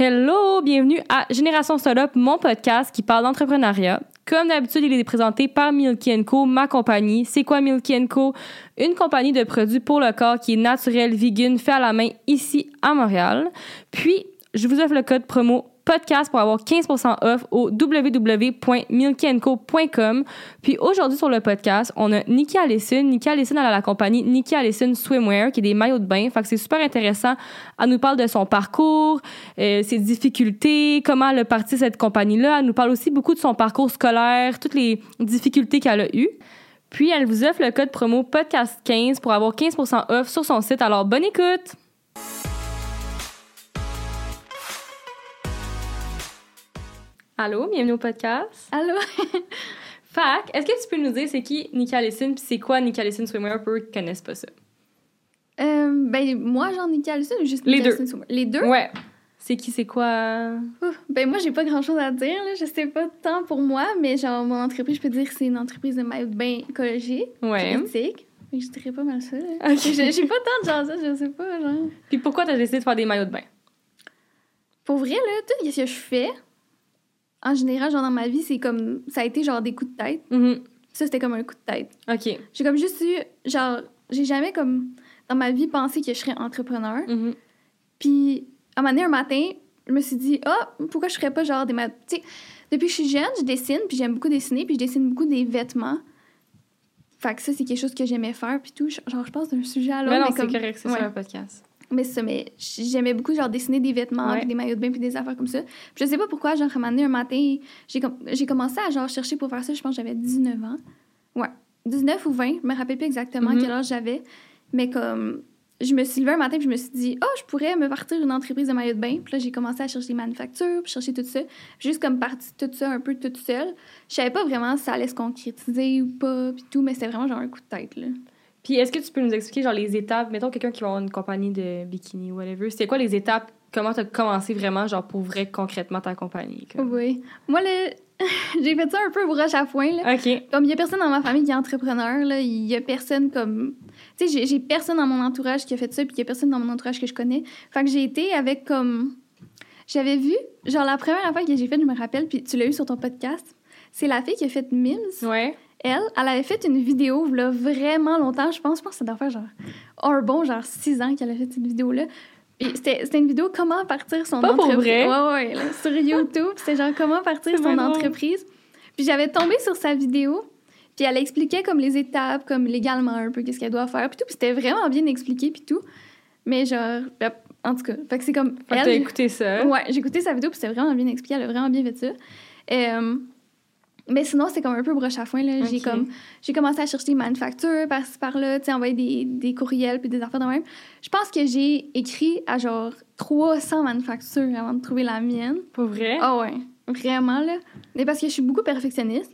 Hello, bienvenue à Génération Startup, mon podcast qui parle d'entrepreneuriat. Comme d'habitude, il est présenté par Milky Co, ma compagnie. C'est quoi Milky Co? Une compagnie de produits pour le corps qui est naturel, vegan, fait à la main ici à Montréal. Puis, je vous offre le code promo podcast pour avoir 15% off au www.milkyenco.com. Puis aujourd'hui sur le podcast, on a Nikki Allison. Nikki Allison, elle a la compagnie Nikki Allison Swimwear, qui est des maillots de bain. Fait que c'est super intéressant. Elle nous parle de son parcours, euh, ses difficultés, comment elle a parti cette compagnie-là. Elle nous parle aussi beaucoup de son parcours scolaire, toutes les difficultés qu'elle a eues. Puis elle vous offre le code promo podcast15 pour avoir 15% off sur son site. Alors bonne écoute! Allô, bienvenue au podcast. Allô? Fac, est-ce que tu peux nous dire c'est qui Nika Allison puis c'est quoi Nika Allison Swimwear? Pour eux qui connaissent pas ça? Euh, ben, moi, j'en ai Allison ou juste Les Nika deux. Les deux? Ouais. C'est qui, c'est quoi? Ouf, Ben, moi, j'ai pas grand chose à dire, là. Je sais pas tant pour moi, mais genre, mon entreprise, je peux dire que c'est une entreprise de maillot de bain écologique, Ouais. éthique. Que je dirais pas mal ça, là. Ok. J'ai pas tant de gens, ça, je sais pas, genre. Puis pourquoi t'as décidé de faire des maillots de bain? Pour vrai, là, tout ce que je fais, en général, genre, dans ma vie, c'est comme. Ça a été genre des coups de tête. Mhm. Ça, c'était comme un coup de tête. OK. J'ai comme juste eu. Genre, j'ai jamais, comme. Dans ma vie, pensé que je serais entrepreneur. Mhm. Puis, à un moment donné, un matin, je me suis dit, ah, pourquoi je ferais pas genre des. ma- Tu sais, depuis que je suis jeune, je dessine, puis j'aime beaucoup dessiner, puis je dessine beaucoup des vêtements. Fait que ça, c'est quelque chose que j'aimais faire, puis tout. Genre, je passe d'un sujet à l'autre. Mais non, c'est comme- correct, c'est Ouais. un podcast. Mais ça, mais j'aimais beaucoup, genre, dessiner des vêtements, Ouais. puis des maillots de bain, puis des affaires comme ça. Puis je sais pas pourquoi, genre, à un moment donné, un matin, j'ai com- j'ai commencé à, genre, chercher pour faire ça, je pense que j'avais 19 ans. Ouais, 19 ou 20, je me rappelle plus exactement Mhm. quel âge j'avais. Mais comme, je me suis levée un matin, puis je me suis dit, oh, je pourrais me partir une entreprise de maillots de bain. Puis là, j'ai commencé à chercher des manufactures, puis chercher tout ça. Juste comme partie tout ça un peu toute seule. Je savais pas vraiment si ça allait se concrétiser ou pas, puis tout, mais c'était vraiment genre un coup de tête, là. Puis est-ce que tu peux nous expliquer genre les étapes, mettons quelqu'un qui va avoir une compagnie de bikini ou whatever, c'était quoi les étapes, comment t'as commencé vraiment genre pour vrai concrètement ta compagnie? comme? Oui. Moi, là, j'ai fait ça un peu broche à foin, là. OK. Comme il y a personne dans ma famille qui est entrepreneur, là, il y a personne comme. Tu sais, j'ai- j'ai personne dans mon entourage qui a fait ça, puis il y a personne dans mon entourage que je connais. Fait que j'ai été avec comme. J'avais vu, genre la première fois que j'ai fait, je me rappelle, puis tu l'as eu sur ton podcast, c'est la fille qui a fait Mims. Ouais. Elle, elle avait fait une vidéo, là, vraiment longtemps, je pense. Je pense que ça doit faire genre. Un bon, genre six ans qu'elle a fait cette vidéo-là. Puis c'était c'était une vidéo comment partir son Pas pour entreprise. vrai? Ouais, ouais, là, sur YouTube. C'était genre comment partir son entreprise. Puis j'avais tombé sur sa vidéo. Puis elle expliquait comme les étapes, comme légalement un peu, qu'est-ce qu'elle doit faire. Puis tout. Puis c'était vraiment bien expliqué, puis tout. Mais genre, en tout cas, fait que c'est comme. Fait que elle, t'as écouté ça? Ouais, j'ai écouté sa vidéo, puis c'était vraiment bien expliqué. Elle a vraiment bien fait ça. Euh, mais sinon, c'est comme un peu broche à foin. là. J'ai comme j'ai commencé à chercher des manufactures par-ci par-là, envoyer des, des courriels puis des affaires de même. Je pense que j'ai écrit à genre 300 manufactures avant de trouver la mienne. Pour vrai? Ah ouais, vraiment là. Mais parce que je suis beaucoup perfectionniste,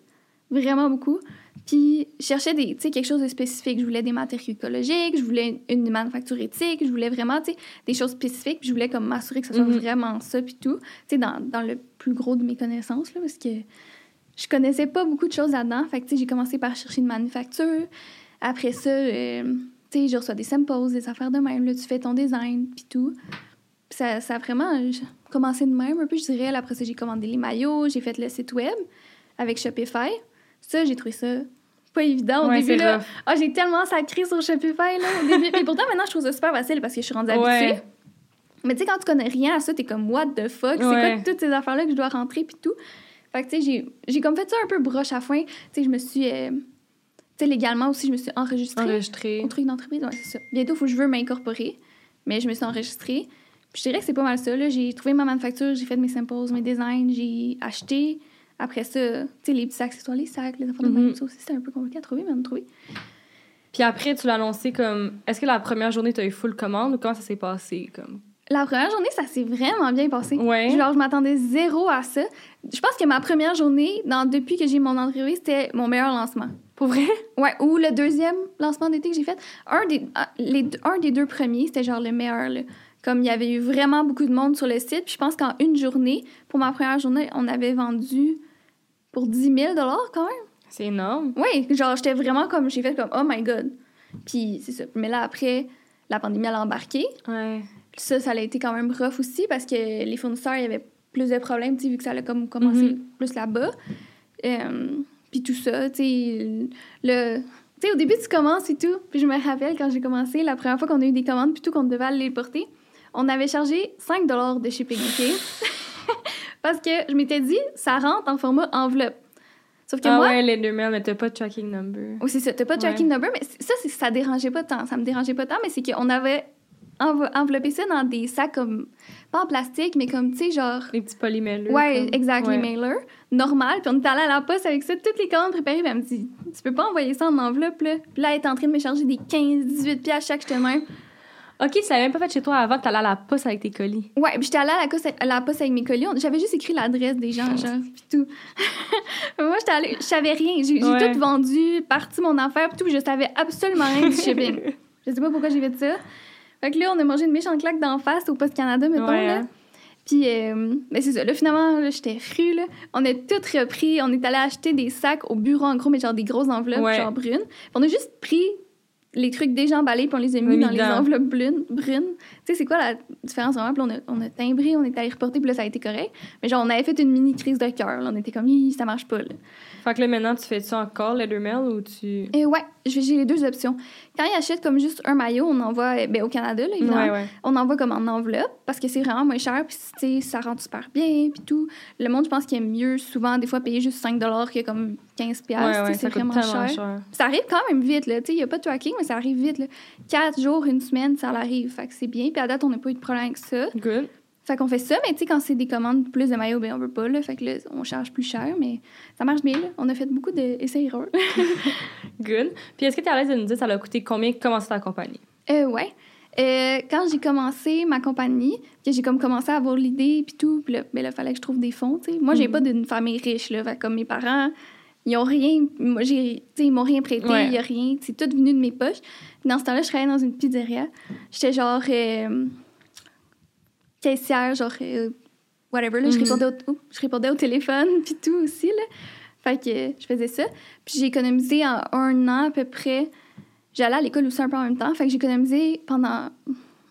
vraiment beaucoup. Puis je cherchais des, quelque chose de spécifique. Je voulais des matériaux écologiques, je voulais une manufacture éthique, je voulais vraiment, des choses spécifiques. Puis je voulais comme m'assurer que ce soit Mhm. vraiment ça puis tout. Tu sais, dans, dans le plus gros de mes connaissances là, parce que je connaissais pas beaucoup de choses là-dedans. Fait que tu sais, j'ai commencé par chercher une manufacture. Après ça, euh, tu sais, je reçois des samples, des affaires de même. Là, tu fais ton design puis tout. Puis ça, ça a vraiment commencé de même un peu, je dirais. Après ça, j'ai commandé les maillots, j'ai fait le site web avec Shopify. Ça, j'ai trouvé ça pas évident au Ouais, début. Là. Ah, j'ai tellement sacré sur Shopify là, au début. Mais pourtant, maintenant, je trouve ça super facile parce que je suis rendue habituée. Ouais. Mais tu sais, quand tu connais rien à ça, t'es comme, what the fuck? C'est quoi toutes ces affaires-là que je dois rentrer puis tout? Fait que tu sais, j'ai- comme fait ça un peu broche à foin. Tu sais, je me suis. euh, tu sais, légalement aussi, je me suis enregistrée Enregistré. au truc d'entreprise. Ouais, c'est ça. Bientôt, il faut que je veux m'incorporer. Mais je me suis enregistrée. Puis je dirais que c'est pas mal ça. là. J'ai trouvé ma manufacture, j'ai fait mes samples, mes designs, j'ai acheté. Après ça, tu sais, les petits accessoires, les sacs, les affaires de Mhm. même, ça aussi, c'était un peu compliqué à trouver, mais on a trouvé. Puis après, tu l'as annoncé comme. Est-ce que la première journée, t'as eu full commande ou comment ça s'est passé? Comme... La première journée, ça s'est vraiment bien passé. Ouais. Genre, je m'attendais zéro à ça. Je pense que ma première journée, dans, depuis que j'ai mon entreprise, c'était mon meilleur lancement. Pour vrai? Ouais, ou le deuxième lancement d'été que j'ai fait. Un des, ah, les, deux- un des deux premiers, c'était genre le meilleur. Là. Comme il y avait eu vraiment beaucoup de monde sur le site. Puis je pense qu'en une journée, pour ma première journée, on avait vendu pour 10 000 quand même. C'est énorme. Oui, genre, j'étais vraiment comme, j'ai fait comme, oh my god. Puis c'est ça. Mais là, après, la pandémie, elle a embarqué. Ouais. Ça, ça a été quand même rough aussi parce que les fournisseurs, il y avait plus de problèmes, tu sais, vu que ça a comme commencé Mhm. plus là-bas. Euh, puis tout ça, tu sais, le... Au début, tu commences et tout. Puis je me rappelle, quand j'ai commencé, la première fois qu'on a eu des commandes, plutôt qu'on devait aller les porter, on avait chargé 5 de shipping, OK? parce que je m'étais dit, ça rentre en format enveloppe. Sauf que Ah moi, ouais, les deux mails, mais t'as pas de tracking number. oui, c'est ça. T'as pas de tracking number, mais ça, ça dérangeait pas tant. Ça me dérangeait pas tant, mais c'est qu'on avait env- enveloppé ça dans des sacs comme. Pas en plastique, mais comme, tu sais, genre. Les petits polymèles. Ouais, exact, les Ouais. mailers. Normal. Puis on est allé à la poste avec ça, toutes les commandes préparées. Puis elle me dit, tu peux pas envoyer ça en enveloppe, là? Puis là, elle est en train de me charger des 15, 18 piastres chaque, j'étais même. Ok, tu l'avais même pas fait chez toi avant que t'allais à la poste avec tes colis. Ouais, puis j'étais allée à la, à la poste avec mes colis. J'avais juste écrit l'adresse des gens, genre, puis tout. Moi, j'étais allée, je savais rien. J'ai j'ai Ouais. tout vendu, parti mon affaire, puis tout. Je savais absolument rien du shipping. je sais pas pourquoi j'ai fait ça. Fait que là, on a mangé une méchante claque d'en face au Poste Canada, mettons, Ouais, là. hein. Puis, euh, ben c'est ça. Là, finalement, là, j'étais là. On a tout repris. On est allé acheter des sacs au bureau, en gros, mais genre des grosses enveloppes, Ouais. genre brunes. Puis on a juste pris les trucs déjà emballés, puis on les a mis Mis dans les enveloppes brunes. brunes. Tu sais, c'est quoi la différence vraiment? Puis on a, on a timbré, on est allé reporter, puis là, ça a été correct. Mais genre, on avait fait une mini crise de cœur. On était comme, ça marche pas, là. Fait que là, maintenant, tu fais ça encore, letter mail, ou tu. Et ouais, je- j'ai les deux options. Quand ils achètent comme juste un maillot, on envoie, euh, ben, au Canada, là, évidemment. Ouais, ouais. On envoie comme en enveloppe parce que c'est vraiment moins cher, puis ça rentre super bien, puis tout. Le monde, je pense qu'il aime mieux souvent, des fois, payer juste 5 que comme 15 Ouais, ouais, c'est vraiment cher. cher. Ça arrive quand même vite, là. Il n'y a pas de tracking, mais ça arrive vite, là. 4 jours, une semaine, ça arrive. Fait que c'est bien. Puis à date, on n'a pas eu de problème avec ça. Good. Fait qu'on fait ça, mais tu sais, quand c'est des commandes plus de maillots, ben on veut pas, là. Fait que là, on charge plus cher, mais ça marche bien, là. On a fait beaucoup d'essais-erreurs. Good. Puis est-ce que tu es à l'aise de nous dire ça a coûté combien? De commencer ta compagnie? Euh, ouais. Euh, quand j'ai commencé ma compagnie, que j'ai comme commencé à avoir l'idée puis tout, puis là, ben là, fallait que je trouve des fonds, tu sais. Moi, j'ai Mhm. pas d'une famille riche, là. Fait comme mes parents, ils ont rien, moi, j'ai, tu sais, ils m'ont rien prêté, il y a rien. C'est tout venu de mes poches. Dans ce temps-là, je travaillais dans une pizzeria. J'étais genre euh, caissière, genre euh, whatever, là. Je, Mhm. répondais au, oups, je répondais au téléphone puis tout aussi, là. Fait que je faisais ça. Puis j'ai économisé en un an à peu près J'allais à l'école aussi un peu en même temps. Fait que j'ai économisé pendant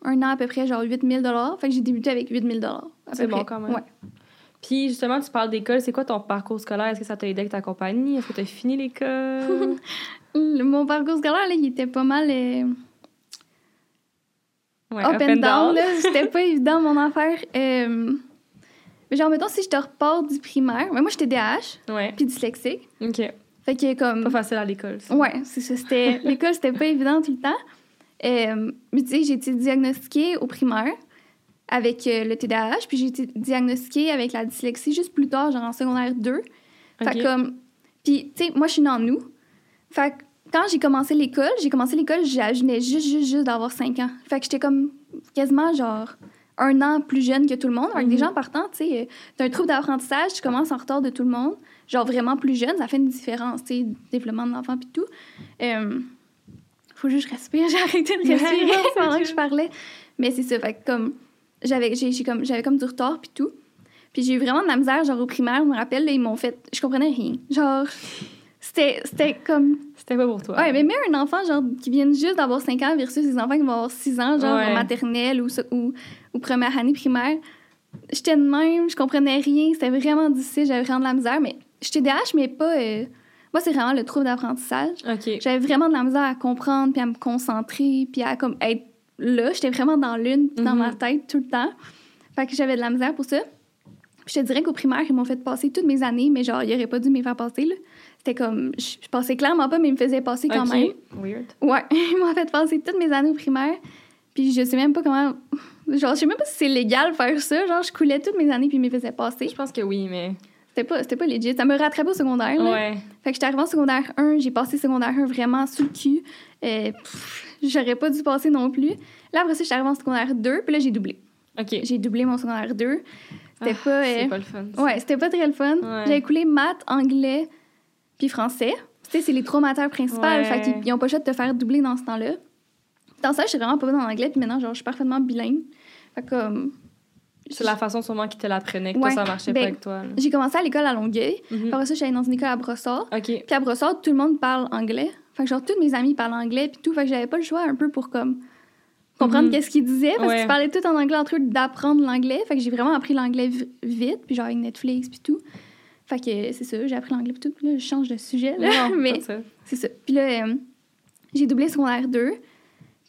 un an à peu près genre 8000 Fait que j'ai débuté avec 8000 C'est bon quand même. Ouais. Puis justement, tu parles d'école, c'est quoi ton parcours scolaire? Est-ce que ça t'a aidé avec ta compagnie? Est-ce que tu as fini l'école? Le- Mon parcours scolaire, là, il était pas mal euh, Ouais, up, and down. C'était pas évident, mon affaire. Euh, mais genre, mettons, si je te repars du primaire... Mais moi, j'étais DH, Ouais. puis dyslexique. OK. Fait que comme... Pas facile à l'école. ça. Ouais, c'est ça. C'était... L'école, c'était pas évident tout le temps. Euh, mais tu sais, j'ai été diagnostiquée au primaire avec euh, le TDAH, puis j'ai été diagnostiquée avec la dyslexie juste plus tard, genre en secondaire 2. Fait comme... Puis, tu sais, moi, je suis née en août. Fait que quand j'ai commencé l'école, j'ai commencé l'école, je venais juste, juste, juste d'avoir 5 ans. Fait que j'étais comme quasiment, genre, un an plus jeune que tout le monde. Avec des Mhm. gens partant, tu sais, euh, t'as un trouble d'apprentissage, tu commences en retard de tout le monde. Genre, vraiment plus jeune, ça fait une différence, tu sais, développement de l'enfant puis tout. Euh, faut juste que je respire, j'ai arrêté de respirer pendant que je parlais. Mais c'est ça, fait que comme, j'avais comme, comme du retard puis tout. Puis j'ai eu vraiment de la misère, genre au primaire, je me rappelle, là, ils m'ont fait, je comprenais rien. Genre, c'était, comme, C'était pas pour toi? ouais, mais même un enfant, genre, qui vient juste d'avoir 5 ans versus des enfants qui vont avoir 6 ans, genre, Ouais. en maternelle ou, ou, ou première année primaire. J'étais de même, je comprenais rien, c'était vraiment difficile, j'avais vraiment de la misère, mais j'étais DH, mais pas. euh, moi, c'est vraiment le trouble d'apprentissage. J'avais vraiment de la misère à comprendre, puis à me concentrer, puis à comme être là. J'étais vraiment dans l'une, dans Mhm. ma tête tout le temps. Fait que j'avais de la misère pour ça. Puis je te dirais qu'au primaire, ils m'ont fait passer toutes mes années, mais genre, ils auraient pas dû me faire passer, là. C'était comme, je, je passais clairement pas, mais ils me faisaient passer quand OK. même. Weird. Ouais, ils m'ont fait passer toutes mes années au primaire. Puis je sais même pas comment. Genre, je sais même pas si c'est légal de faire ça. Genre, je coulais toutes mes années, puis ils me faisaient passer. Je pense que oui, mais. C'était pas, c'était pas legit. Ça me rattrapait au secondaire, là. Ouais. Fait que j'étais arrivée en secondaire 1, j'ai passé secondaire 1 vraiment sous le cul. Euh, J'aurais pas dû passer non plus. Là, après ça, j'étais arrivée en secondaire 2, puis là, j'ai doublé. OK. J'ai doublé mon secondaire 2. C'était Ah, pas. euh, C'est pas le fun. ça. Ouais, c'était pas très le fun. Ouais. J'avais coulé maths, anglais, puis français. Tu sais, c'est les trois matières principales. Ouais. Fait qu'ils ils ont pas le choix de te faire doubler dans ce temps-là. Dans ça, je suis vraiment pas bonne en anglais, puis maintenant, genre, je suis parfaitement bilingue. Fait comme, C'est la façon sûrement qu'ils te l'apprenaient, que Ouais. toi, ça marchait Ben, pas avec toi. j'ai commencé à l'école à Longueuil. Mhm. Après ça, allée dans une école à Brossard. OK. Puis à Brossard, tout le monde parle anglais. Fait que genre, tous mes amis parlent anglais, puis tout. Fait que j'avais pas le choix un peu pour comme comprendre Mhm. qu'est-ce qu'ils disaient parce Ouais. qu'ils parlaient tout en anglais entre eux, d'apprendre l'anglais. Fait que j'ai vraiment appris l'anglais vi- vite, puis genre avec Netflix puis tout. Fait que c'est ça, j'ai appris l'anglais tout. Là, je change de sujet, là. Non, mais c'est ça. Puis là, euh, j'ai doublé secondaire 2. Puis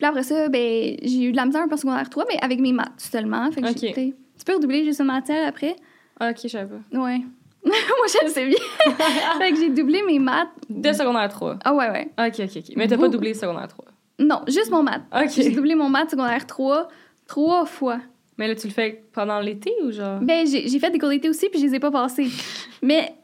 là, après ça, ben, j'ai eu de la misère un peu secondaire 3, mais avec mes maths seulement. Fait que Ok. j'ai Tu peux redoubler juste une matière après? Ah, ok, je savais pas. Ouais. Moi, je le sais bien. fait que j'ai doublé mes maths. De secondaire 3. Ah ouais, ouais. Ok, ok, ok. Mais t'as pas doublé secondaire 3. Non, juste mon maths. J'ai doublé mon maths secondaire 3 trois fois. Mais là, tu le fais pendant l'été ou genre? Ben, j'ai fait des cours d'été aussi, puis je les ai pas passés. Mais,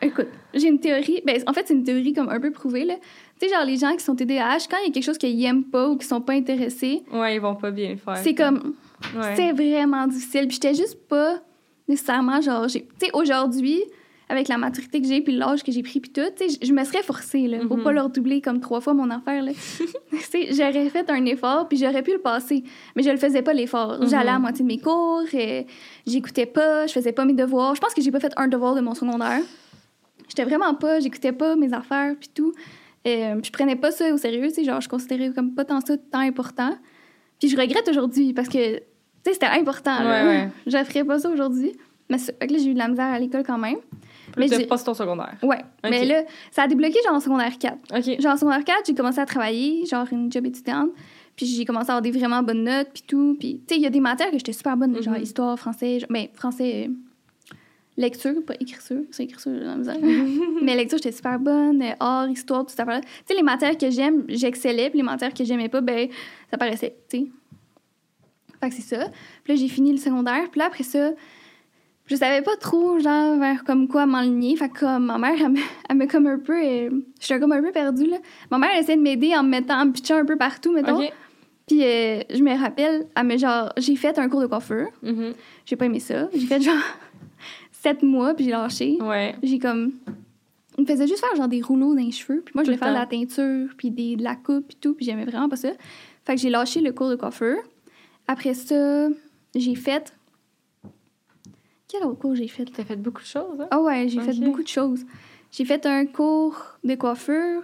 écoute, j'ai une théorie. Ben, en fait, c'est une théorie comme un peu prouvée, là. Tu sais, genre, les gens qui sont TDAH, quand il y a quelque chose qu'ils aiment pas ou qui sont pas intéressés, Ouais, ils vont pas bien le faire. c'est comme. Ouais. C'est vraiment difficile. Puis j'étais juste pas nécessairement, genre, tu sais, aujourd'hui, avec la maturité que j'ai, puis l'âge que j'ai pris, puis tout, je- me serais forcée, là, pour Mhm. pas leur doubler comme trois fois mon affaire, là. j'aurais fait un effort, puis j'aurais pu le passer, mais je le faisais pas, l'effort. Mhm. J'allais à moitié de mes cours, et j'écoutais pas, je faisais pas mes devoirs. Je pense que j'ai pas fait un devoir de mon secondaire. J'étais vraiment pas, j'écoutais pas mes affaires, puis tout. Euh, je prenais pas ça au sérieux, genre, je considérais comme pas tant ça tant important. Puis je regrette aujourd'hui, parce que, tu sais, c'était important, là. Ouais, ouais. Je ferais pas ça aujourd'hui. Mais là, j'ai eu de la misère à l'école quand même. Mais Mais pas ton secondaire. Ouais. Mais là, ça a débloqué genre en secondaire 4. Ok. Genre en secondaire 4, j'ai commencé à travailler, genre une job étudiante. Puis j'ai commencé à avoir des vraiment bonnes notes, puis tout. Puis, tu sais, il y a des matières que j'étais super bonne, genre Mhm. histoire, français. genre- ben, français, euh, lecture, pas écriture. C'est écriture, j'ai la misère. Mais lecture, j'étais super bonne. euh, Art, histoire, tout ça. Tu sais, les matières que j'aime, j'excellais. Puis les matières que j'aimais pas, ben, ça paraissait, tu sais. Fait que c'est ça. Puis là, j'ai fini le secondaire. Puis là, après ça, je savais pas trop, genre, vers comme quoi m'enligner. Fait que comme ma mère, elle me, elle me comme un peu... euh, J'étais comme un peu perdue, là. Ma mère, elle essayait de m'aider en me mettant, en me pitchant un peu partout, mettons. Puis euh, je me rappelle, elle me genre... J'ai fait un cours de coiffure. Mhm. J'ai pas aimé ça. J'ai fait genre sept mois, puis j'ai lâché. Ouais. J'ai comme... Il me faisait juste faire genre des rouleaux dans les cheveux. Puis moi, je voulais faire de la teinture, puis des, de la coupe, puis tout. Puis j'aimais vraiment pas ça. Fait que j'ai lâché le cours de coiffure. Après ça, j'ai fait... Quel autre cours j'ai fait? T'as fait beaucoup de choses, hein? Ah ouais, j'ai fait beaucoup de choses. J'ai fait un cours de coiffure.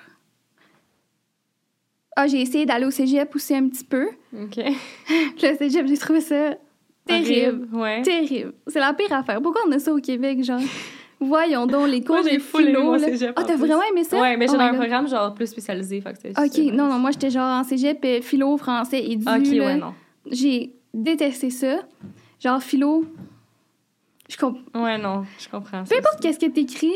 Ah, j'ai essayé d'aller au cégep aussi un petit peu. Ok. Le cégep, j'ai trouvé ça terrible. Horrible. Ouais. Terrible. C'est la pire affaire. Pourquoi on a ça au Québec, genre? Voyons donc, les cours Moi, j'ai de philo, cégep, Ah, t'as plus. vraiment aimé ça? Ouais, mais Oh j'avais my un God. programme genre plus spécialisé. Fait que c'était OK, c'était non, non, moi, j'étais genre en cégep, euh, philo, français et du, Ok, là. ouais, non. J'ai détesté ça. Genre, philo, je comprends. Ouais, non, je comprends. Peu importe qu'est-ce que t'écris,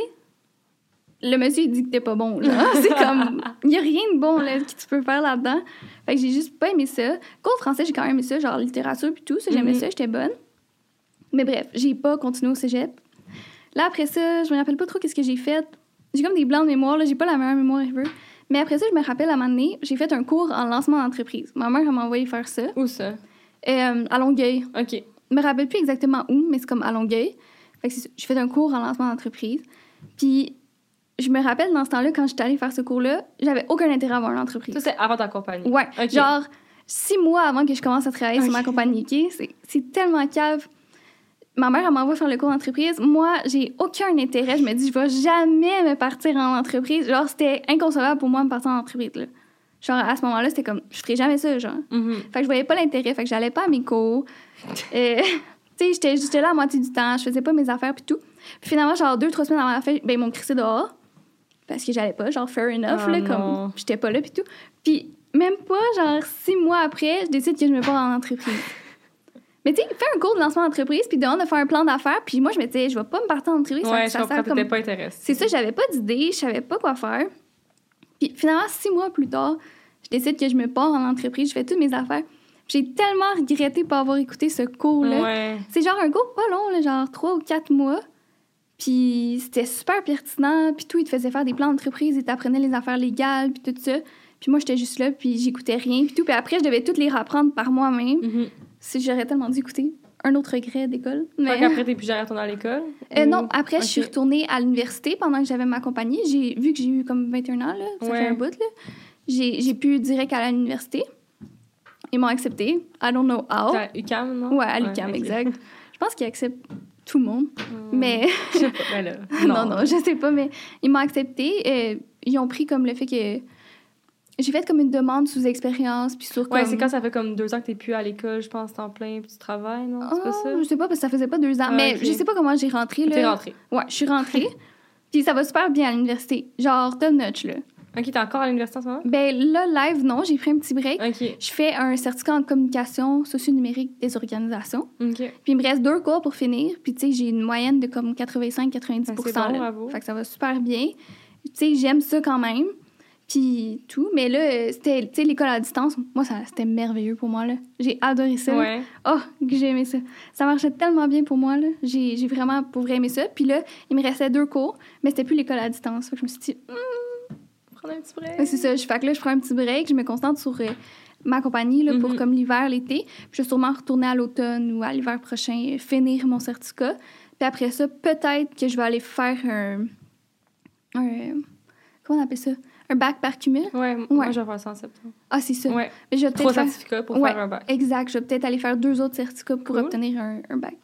le monsieur il dit que t'es pas bon. Là. C'est comme, il y a rien de bon là, que tu peux faire là-dedans. Fait que j'ai juste pas aimé ça. Cours de français, j'ai quand même aimé ça, genre littérature puis tout, ça j'aimais Mhm. ça, j'étais bonne. Mais bref, j'ai pas continué au cégep. Là après ça, je me rappelle pas trop qu'est-ce que j'ai fait. J'ai comme des blancs de mémoire, là, j'ai pas la meilleure mémoire ever. Mais après ça, je me rappelle à un moment donné, j'ai fait un cours en lancement d'entreprise. Ma mère m'a envoyé faire ça Où ça? euh, à Longueuil. Ok. Je me rappelle plus exactement où, mais c'est comme à Longueuil. Fait que j'ai fait un cours en lancement d'entreprise. Puis je me rappelle dans ce temps-là, quand j'étais allée faire ce cours-là, j'avais aucun intérêt à avoir une entreprise. Ça, c'est avant ta compagnie. Ouais, Ok. genre six mois avant que je commence à travailler sur ma compagnie, OK? C'est- C'est tellement cave. Ma mère, elle m'envoie faire le cours d'entreprise. Moi, j'ai aucun intérêt. Je me dis, je vais jamais me partir en entreprise. Genre, c'était inconcevable pour moi de me partir en entreprise, là. Genre, à ce moment-là, c'était comme, je ferais jamais ça, genre. Mhm. Fait que je voyais pas l'intérêt, fait que j'allais pas à mes cours. Euh, tu sais, j'étais- j'étais là à moitié du temps, je faisais pas mes affaires puis tout. Puis finalement, genre deux, trois semaines avant la fin, ben ils m'ont crissé dehors. Parce que j'allais pas, genre fair enough, Oh là, non. comme j'étais pas là puis tout. Puis même pas, genre six mois après, je décide que je me pars en entreprise. Mais tu sais, fais un cours de lancement d'entreprise, puis demande de faire un plan d'affaires, puis moi je me disais, je vais pas me partir en entreprise. ça- Ouais, je ça comprends, t'étais comme- pas intéressée. c'est ça, j'avais pas d'idée, je savais pas quoi faire. Puis finalement, six mois plus tard, je décide que je me pars en entreprise, je fais toutes mes affaires. J'ai tellement regretté pas avoir écouté ce cours-là. Ouais. C'est genre un cours pas long, là, genre trois ou quatre mois. Puis c'était super pertinent, puis tout, il te faisait faire des plans d'entreprise, il t'apprenait les affaires légales, puis tout ça. Puis moi, j'étais juste là, puis j'écoutais rien, puis tout. Puis après, je devais toutes les reprendre par moi-même. Mhm. Si j'aurais tellement dû écouter. Un autre regret d'école. Fait Mais... qu'après, t'es plus jamais retournée à l'école? Euh, Ou- non, après, je suis retournée à l'université pendant que j'avais ma compagnie. J'ai vu que j'ai eu comme 21 ans, là, ça Ouais. fait un bout. Là. J'ai pu direct à l'université. Ils m'ont accepté. I don't know how. T'es à UQAM, non? Ouais, à l'UQAM, ok. exact. Je pense qu'ils acceptent tout le monde. Hmm. Mais Je sais pas, mais là. non. non, je sais pas, mais ils m'ont accepté. Euh, ils ont pris comme le fait que j'ai fait comme une demande sous expérience, puis sur Ouais, c'est quand ça fait comme deux ans que t'es plus à l'école, je pense, temps plein, puis tu travailles, non? C'est pas Ah, ça? Je sais pas, parce que ça faisait pas deux ans. Ah, mais ok. je sais pas comment j'ai rentré, T'es là. rentrée. Ouais, je suis rentrée. puis ça va super bien à l'université. Genre, top notch, là. Ok, t'es encore à l'université en ce moment? Ben là, live, non, j'ai pris un petit break. Ok. Je fais un certificat en communication socio-numérique des organisations. Ok. Puis il me reste deux cours pour finir. Puis tu sais, j'ai une moyenne de comme 85-90 Ben, c'est bon, là. bravo. Fait que ça va super bien. Tu sais, j'aime ça quand même. Puis tout. Mais là, c'était, tu sais, l'école à distance, moi, ça, c'était merveilleux pour moi, là. J'ai adoré ça. Ouais. Oh, que j'ai aimé ça. Ça marchait tellement bien pour moi, là. J'ai, j'ai vraiment, pour vrai, aimé ça. Puis là, il me restait deux cours, mais c'était plus l'école à distance. Fait que je me suis dit, Prendre un petit break? Ouais, c'est ça. Je, fait que là, je prends un petit break, je me concentre sur euh, ma compagnie là, pour Mhm. comme l'hiver, l'été. Puis je vais sûrement retourner à l'automne ou à l'hiver prochain, euh, finir mon certificat. Puis après ça, peut-être que je vais aller faire un. un comment on appelle ça? Un bac par cumul. Ouais, moi, je vais faire ça en septembre. Ah, c'est ça. Ouais. Mais je vais Trois faire... certificats pour Ouais. faire un bac. Exact. Je vais peut-être aller faire deux autres certificats pour Cool. obtenir un, un bac.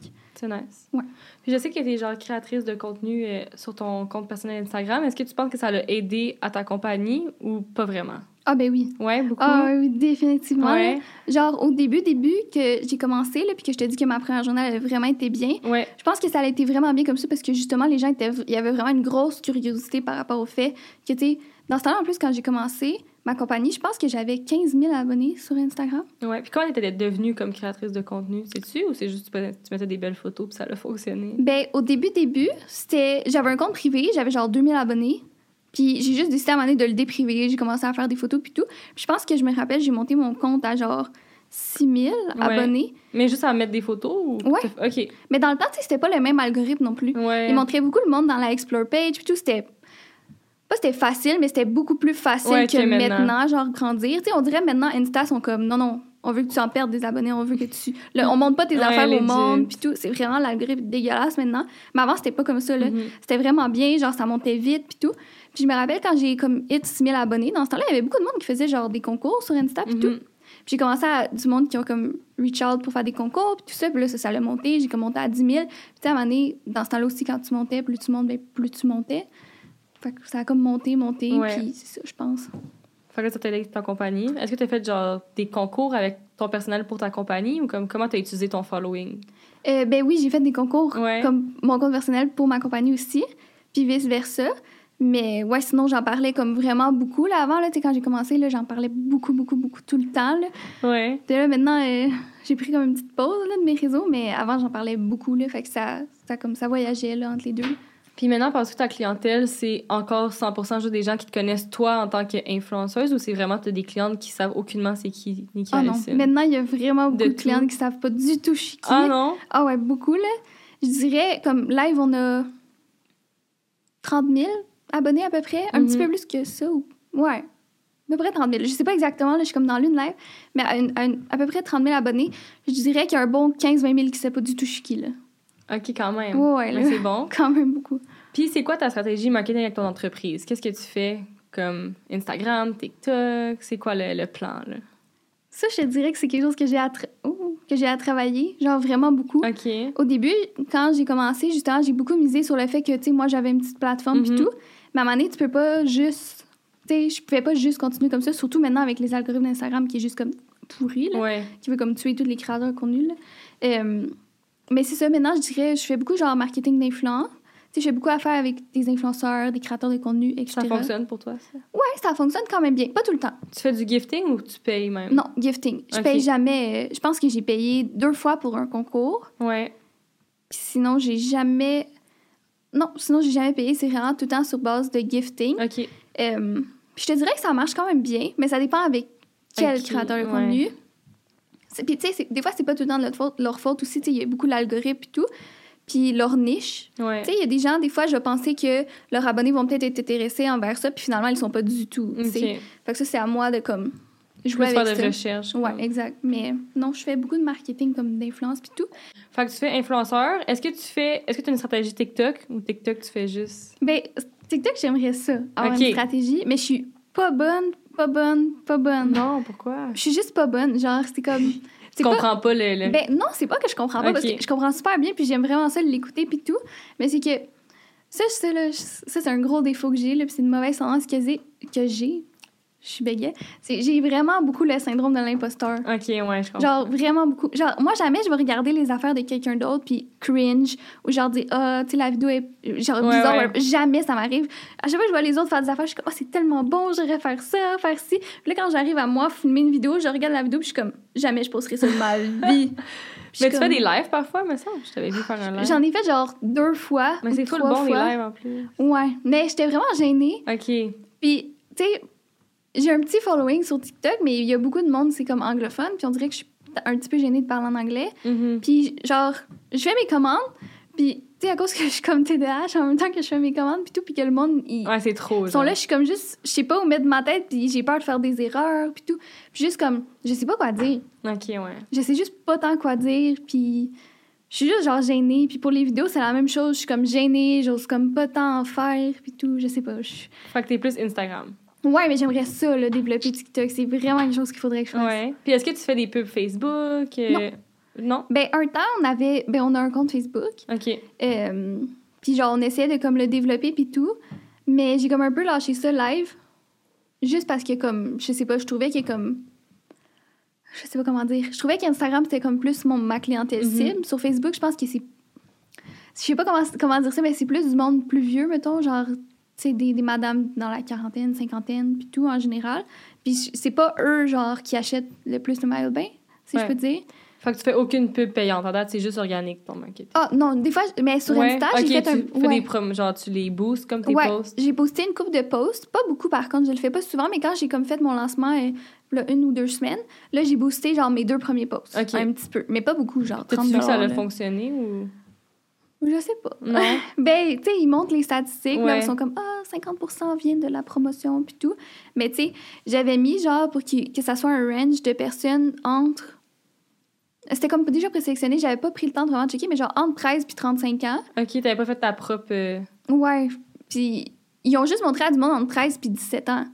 C'est nice. Ouais. Puis je sais que tu es genre créatrice de contenu euh, sur ton compte personnel Instagram. Est-ce que tu penses que ça l'a aidé à ta compagnie ou pas vraiment? Ah, ben oui. Ouais, beaucoup. Ah, oui, définitivement. ouais. Genre, au début, début, que j'ai commencé, là, puis que je te dis que ma première journée avait vraiment été bien, Ouais. Je pense que ça a été vraiment bien comme ça parce que justement, les gens étaient. Il y avait vraiment une grosse curiosité par rapport au fait que, tu sais, dans ce temps-là, en plus, quand j'ai commencé ma compagnie, je pense que j'avais 15 000 abonnés sur Instagram. Ouais. Puis comment t'étais devenue comme créatrice de contenu? C'est-tu ou c'est juste que tu mettais des belles photos puis ça a fonctionné? Ben, au début, début, c'était. J'avais un compte privé, j'avais genre 2000 abonnés. Puis j'ai juste décidé à un moment donné de le dépriver. J'ai commencé à faire des photos puis tout. Puis je pense que je me rappelle, j'ai monté mon compte à genre 6000 abonnés. Mais juste à mettre des photos ou? Ouais. Ok. Mais dans le temps, c'était pas le même algorithme non plus. Ouais. Il montrait beaucoup le monde dans la Explore page, puis tout, c'était... Pas c'était facile, mais c'était beaucoup plus facile Ouais, que que maintenant. maintenant. genre grandir. Tu sais, on dirait maintenant, Insta sont comme, non, non, on veut que tu en perdes des abonnés, on veut que tu... Là, on montre pas tes Ouais, affaires au monde, puis tout. C'est vraiment l'algorithme dégueulasse maintenant. Mais avant, c'était pas comme ça, là. Mhm. C'était vraiment bien, genre, ça montait vite, puis tout. Puis je me rappelle quand j'ai comme hit 6000 abonnés, dans ce temps-là, il y avait beaucoup de monde qui faisait genre des concours sur Insta, puis tout. Mhm. Puis j'ai commencé à du monde qui ont comme reach out pour faire des concours, puis tout ça. Puis là, ça, ça l'a monté. J'ai comme monté à 10 000. Puis tu sais, à un moment donné, dans ce temps-là aussi, quand tu montais, plus tu montes, ben, plus tu montais. Fait que ça a comme monté, monté. Ouais. Puis c'est ça, je pense. Fait que là, ça t'a aidé avec ta compagnie. Est-ce que tu as fait genre des concours avec ton personnel pour ta compagnie ou comme comment tu as utilisé ton following? Euh, ben oui, j'ai fait des concours Ouais. comme mon compte personnel pour ma compagnie aussi. Puis vice-versa. Mais ouais, sinon, j'en parlais comme vraiment beaucoup. Là, avant, là, tu quand j'ai commencé, là, j'en parlais beaucoup, beaucoup, beaucoup tout le temps. Là. Ouais. Puis là, maintenant, euh, j'ai pris comme une petite pause là, de mes réseaux. Mais avant, j'en parlais beaucoup. Là, fait que ça, ça, comme, ça voyageait là, entre les deux. Puis maintenant, parce que ta clientèle, c'est encore 100% juste des gens qui te connaissent toi en tant qu'influenceuse ou c'est vraiment tu as des clientes qui savent aucunement c'est qui Nikki Ah non, maintenant, il y a vraiment beaucoup De de, clientes qui savent pas du tout je suis qui. Ah non? Ah ouais, beaucoup, là. Je dirais, comme live, on a 30 000 abonnés à peu près. Un Mhm. petit peu plus que ça. Ou... Ouais, à peu près 30 000. Je sais pas exactement, là, je suis comme dans l'une live, mais à, une- à une- à peu près 30 000 abonnés. Je dirais qu'il y a un bon 15-20 000 qui savent pas du tout je suis qui, là. OK, quand même. Ouais, ouais, c'est bon. Quand même beaucoup. Puis c'est quoi ta stratégie marketing avec ton entreprise? Qu'est-ce que tu fais comme Instagram, TikTok? C'est quoi le, le plan, là? Ça, je te dirais que c'est quelque chose que j'ai à, tra- que j'ai à travailler, genre vraiment beaucoup. OK. Au début, quand j'ai commencé, justement, j'ai beaucoup misé sur le fait que, tu sais, moi, j'avais une petite plateforme puis Mhm. tout. Mais à un moment donné, tu peux pas juste... Tu sais, je pouvais pas juste continuer comme ça, surtout maintenant avec les algorithmes d'Instagram qui est juste comme pourri, là, Ouais. qui veut comme tuer tous les créateurs de contenu, là. Euh, mais c'est ça, maintenant, je dirais, je fais beaucoup genre marketing d'influence. Tu sais, je fais beaucoup affaire avec des influenceurs, des créateurs de contenu, etc. Ça fonctionne pour toi, ça? Ouais, ça fonctionne quand même bien. Pas tout le temps. Tu fais du gifting ou tu payes même? Non, gifting. Je Ok. paye jamais... euh, Je pense que j'ai payé deux fois pour un concours. Ouais. Puis sinon, j'ai jamais. Non, sinon, j'ai jamais payé. C'est vraiment tout le temps sur base de gifting. OK. Euh, puis je te dirais que ça marche quand même bien, mais ça dépend avec quel créateur de contenu. Puis tu sais, des fois, c'est pas tout le temps de leur faute, leur faute aussi. Tu sais, il y a beaucoup l'algorithme et tout. Puis leur niche. Ouais. Tu sais, il y a des gens, des fois, je vais penser que leurs abonnés vont peut-être être intéressés envers ça, puis finalement, ils sont pas du tout. tu sais. Fait que ça, c'est à moi de comme Je jouer peux faire avec de ça. recherche. Ouais, comme. exact. Mais non, je fais beaucoup de marketing comme d'influence puis tout. Fait que tu fais influenceur. Est-ce que tu fais. Est-ce que tu as une stratégie TikTok ou TikTok, tu fais juste? Ben, TikTok, j'aimerais ça, avoir Ok. une stratégie, mais je suis pas bonne, pas bonne, pas bonne. Non, pourquoi? Je suis juste pas bonne. Genre, c'est comme. Tu pas... comprends pas le. le- Ben, non, c'est pas que je comprends pas, parce que je comprends super bien, puis j'aime vraiment ça l'écouter, puis tout. Mais c'est que. Ça, ça, c'est un gros défaut que j'ai, puis c'est une mauvaise tendance que j'ai. Je suis. C'est- J'ai vraiment beaucoup le syndrome de l'imposteur. Ok, ouais, je comprends. Genre, vraiment beaucoup. Genre, moi, jamais je vais regarder les affaires de quelqu'un d'autre puis cringe ou genre dire, ah, tu sais, la vidéo est genre Ouais, bizarre. ouais. Jamais ça m'arrive. À chaque fois que je vois les autres faire des affaires, je suis comme, oh, c'est tellement bon, j'aurais faire ça, faire ci. Puis là, quand j'arrive à moi filmer une vidéo, je regarde la vidéo puis je suis comme, jamais je posterai ça de ma vie. Mais tu fais des lives parfois, me semble. Je t'avais vu faire un live. J'en ai fait genre deux fois. Mais c'est full trois bon, les fois. lives en plus. Ouais. Mais j'étais vraiment gênée. Ok. Puis, tu sais, j'ai un petit following sur TikTok, mais il y a beaucoup de monde, c'est comme anglophone, puis on dirait que je suis un petit peu gênée de parler en anglais. Mhm. Puis, genre, je fais mes commandes, puis, tu sais, à cause que je suis comme TDAH, en même temps que je fais mes commandes, puis tout, puis que le monde, ils Ouais, c'est trop. sont genre. là, je suis comme juste, je sais pas où mettre ma tête, puis j'ai peur de faire des erreurs, puis tout. Puis juste comme, je sais pas quoi dire. Ok, ouais. Je sais juste pas tant quoi dire, puis je suis juste genre gênée. Puis pour les vidéos, c'est la même chose. Je suis comme gênée, j'ose comme pas tant en faire, puis tout. Je sais pas. je- Fait que t'es plus Instagram. Ouais, mais j'aimerais ça, là, développer TikTok. C'est vraiment quelque chose qu'il faudrait que je fasse. Ouais. Puis est-ce que tu fais des pubs Facebook? euh, Non. Ben, un temps, on avait. Ben, on a un compte Facebook. Ok. Euh, puis genre, on essayait de comme le développer, puis tout. Mais j'ai comme un peu lâché ça live. Juste parce que, comme, je sais pas, je trouvais que comme. Je sais pas comment dire. Je trouvais qu'Instagram, c'était comme plus mon, ma clientèle Mhm. cible. Sur Facebook, je pense que c'est. Je sais pas comment, comment dire ça, mais c'est plus du monde plus vieux, mettons, genre, des, des madames dans la quarantaine, cinquantaine, puis tout en général. Puis c'est pas eux, genre, qui achètent le plus de maillot de bain, si Ouais. je peux dire. Fait que tu fais aucune pub payante. En date, c'est juste organique ton marketing. Ah, non, des fois, mais sur ouais. Insta, ok, j'ai fait tu un. fais ouais. des prom... Genre, tu les boostes comme tes Ouais, posts? j'ai posté une coupe de posts. Pas beaucoup, par contre, je le fais pas souvent, mais quand j'ai comme fait mon lancement, euh, là, une ou deux semaines, là, j'ai boosté genre mes deux premiers posts. Ok. Un petit peu, mais pas beaucoup, genre 30 T'as-tu vu que ça a là. fonctionné ou? Je sais pas. Non. Ben, tu sais, ils montrent les statistiques, là, ils sont comme, ah, 50% viennent de la promotion, puis tout. Mais tu sais, j'avais mis, genre, pour que ça soit un range de personnes entre. C'était comme déjà présélectionné, j'avais pas pris le temps de vraiment checker, mais genre entre 13 puis 35 ans. Ok, t'avais pas fait ta propre. euh, Ouais. Puis ils ont juste montré à du monde entre 13 puis 17 ans.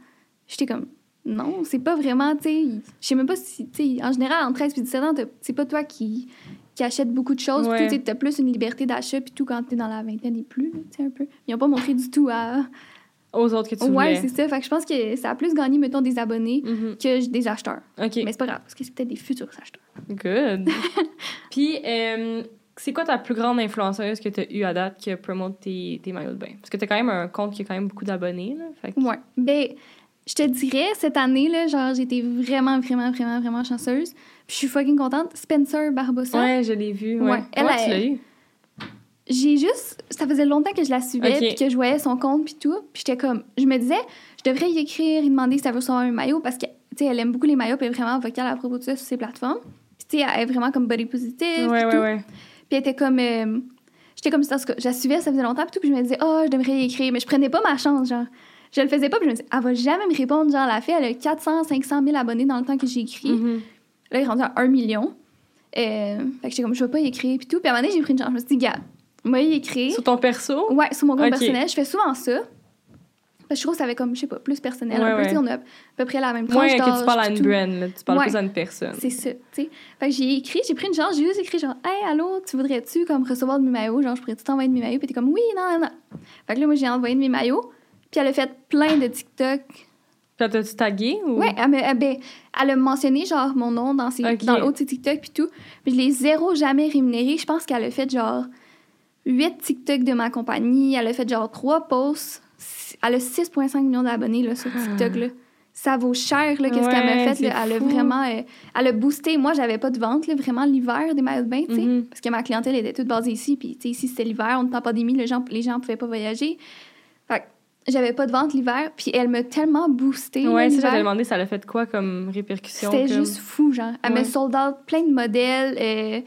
J'étais comme, non, c'est pas vraiment, tu sais. Je sais même pas si, tu sais, en général, entre 13 puis 17 ans, c'est pas toi qui, qui achète beaucoup de choses. Ouais. Puis tu t'as plus une liberté d'achat, puis tout quand t'es dans la vingtaine et plus, tu sais, un peu. Ils ont pas montré du tout à. aux autres que tu Ouais, c'est ça. Fait que je pense que ça a plus gagné, mettons, des abonnés Mhm. que des acheteurs. Ok. Mais c'est pas grave, parce que c'est peut-être des futurs acheteurs. Good. Puis, euh, c'est quoi ta plus grande influenceuse que tu as eue à date qui promote tes, tes maillots de bain? Parce que tu as quand même un compte qui a quand même beaucoup d'abonnés. Là, fait que- Ouais. Ben, je te dirais, cette année, là, genre, été vraiment, vraiment, vraiment, vraiment chanceuse. Puis je suis fucking contente. Spencer Barbossa. Ouais, je l'ai vu. Ouais. Ouais, elle a- tu l'as eu? J'ai juste. Ça faisait longtemps que je la suivais, puis que je voyais son compte, puis tout. Puis j'étais comme. Je me disais, je devrais y écrire, y demander si elle veut recevoir un maillot, parce que, tu sais, elle aime beaucoup les maillots, puis elle est vraiment vocale à propos de ça sur ses plateformes. Puis, tu sais, elle est vraiment comme body positive. Ouais, ouais, tout. ouais. Puis elle était comme. euh, J'étais comme ça, en tout cas, je la suivais, ça faisait longtemps, puis tout, puis je me disais, oh, je devrais y écrire, mais je prenais pas ma chance, genre. Je le faisais pas, puis je me disais, elle va jamais me répondre, genre, la fille, elle a 400, 500 000 abonnés dans le temps que j'ai écrit. Mhm. Là, il est rendu à 1 million. Euh, fait que j'étais comme, je vais pas y écrire, puis tout. Puis à un moment donné, j'ai pris une chance. Je me suis dit, gars, moi, y écrire. Sur ton perso? Ouais, sur mon compte Ok. personnel. Je fais souvent ça. Parce que je trouve que ça avait comme, je sais pas, plus personnel. Ouais, un peu, ouais. on a à peu près la même tranche que tu parles à une brand, là, tu parles Ouais. plus à une personne. C'est ça, tu sais. Fait que j'ai écrit, j'ai pris une chance, j'ai juste écrit genre, hey, allô, tu voudrais-tu comme recevoir de mes maillots? Genre, je pourrais-tu t'envoyer de mes maillots? Puis t'es comme, oui, non, non, non. Fait que là, moi, j'ai envoyé de mes maillots. Puis elle a fait plein de TikTok. Puis t'as-tu tagué? Ou... Ouais, elle, me- elle, ben, elle a mentionné genre mon nom dans, ses, dans le haut de ses TikTok puis tout. Puis je l'ai zéro jamais rémunéré. Je pense qu'elle a fait genre 8 TikTok de ma compagnie. Elle a fait genre 3 posts. Elle a 6,5 millions d'abonnés là, sur TikTok. Là. Ça vaut cher, là, qu'est-ce qu'elle m'a fait. là. Elle a vraiment... euh, elle a boosté. Moi, j'avais pas de vente, là, vraiment, l'hiver des maillots de bain, tu sais. Mhm. Parce que ma clientèle était toute basée ici. Puis, tu sais, ici, c'était l'hiver. On était en pandémie. Les gens, les gens pouvaient pas voyager. J'avais pas de vente l'hiver. Puis elle m'a tellement boosté. là, Ouais, ça, j'avais demandé, ça l'a fait quoi comme répercussion? C'était comme- juste fou, genre. Elle Ouais. m'a sold out plein de modèles. euh,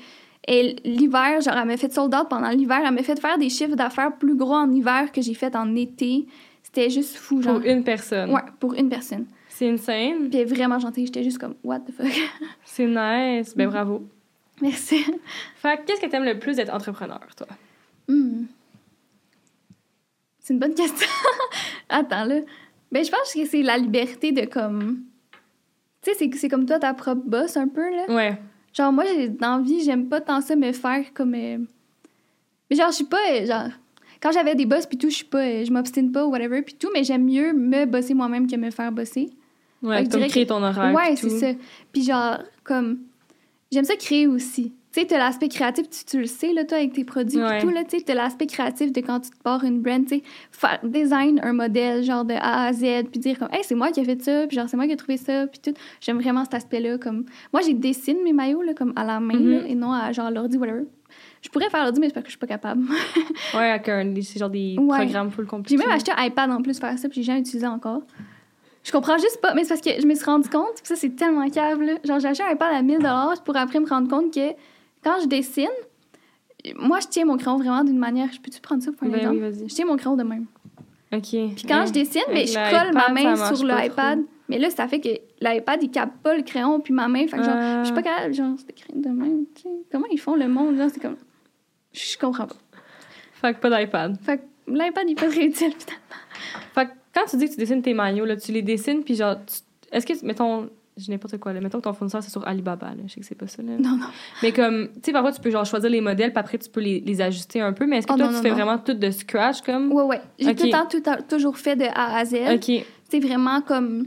et l'hiver, genre, elle m'a fait sold out pendant l'hiver. Elle m'a fait faire des chiffres d'affaires plus gros en hiver que j'ai fait en été. C'était juste fou, genre. Pour une personne? Ouais, pour une personne. C'est insane. Puis elle est vraiment gentille. J'étais juste comme, what the fuck? C'est nice. Mm. Ben bravo. Merci. Fait que qu'est-ce que t'aimes le plus d'être entrepreneur, toi? Hmm. C'est une bonne question. Attends, là. Ben, je pense que c'est la liberté de comme. Tu sais, c'est- comme toi, ta propre boss, un peu, là. Ouais. Genre, moi, j'ai dans la vie, j'aime pas tant ça me faire comme. euh, Mais genre, je suis pas. euh, Genre, quand j'avais des boss puis tout, je suis pas. euh, Je m'obstine pas ou whatever puis tout, mais j'aime mieux me bosser moi-même que me faire bosser. Ouais, comme créer que- ton horaire. Ouais, c'est ça. Puis genre, comme, j'aime ça créer aussi. Tu sais, t'as l'aspect créatif, tu, tu le sais, là, toi, avec tes produits Ouais. et tout, là, tu sais, t'as l'aspect créatif de quand tu te pars une brand, tu sais, faire, design un modèle, genre, de A à Z, puis dire comme, hey, c'est moi qui ai fait ça, puis genre, c'est moi qui ai trouvé ça, puis tout. J'aime vraiment cet aspect-là, comme, moi, j'ai dessiné mes maillots, là, comme à la main, là, et non à, genre, l'ordi, whatever. Je pourrais faire l'ordi, mais c'est parce que je suis pas capable. Ouais, avec un, c'est genre des Ouais. programmes full J'ai compliqués. même acheté un iPad en plus pour faire ça, puis j'ai jamais utilisé encore. Je comprends juste pas, mais c'est parce que je me suis rendu compte, puis ça c'est tellement câble. là. Genre j'ai acheté un iPad à 1000 pour après me rendre compte que quand je dessine, moi je tiens mon crayon vraiment d'une manière. Je peux-tu prendre ça pour un Ben exemple? oui. Je tiens mon crayon de même. OK. Puis quand Ouais. je dessine, mais Avec je colle ma main sur l'iPad. Mais là, ça fait que l'iPad, il capte pas le crayon puis ma main. Fait que genre, Ah. je suis pas capable, genre, écrit de même. tu sais. Comment ils font le monde, là? C'est comme. Je comprends pas. Fait que pas d'iPad. Fait que l'iPad, il est pas très utile, putain. Fait que quand tu dis que tu dessines tes maillots, là, tu les dessines, puis genre, tu- est-ce que, mettons, je n'importe quoi, là, mettons que ton fournisseur, c'est sur Alibaba, là, je sais que c'est pas ça, là. Non, non. Mais comme, tu sais, parfois, tu peux genre choisir les modèles, puis après, tu peux les, les ajuster un peu, mais est-ce que Oh, toi, non, tu non, fais non. vraiment tout de scratch, comme? Ouais, ouais. J'ai tout le temps tout a- toujours fait de A à Z. OK. C'est vraiment comme.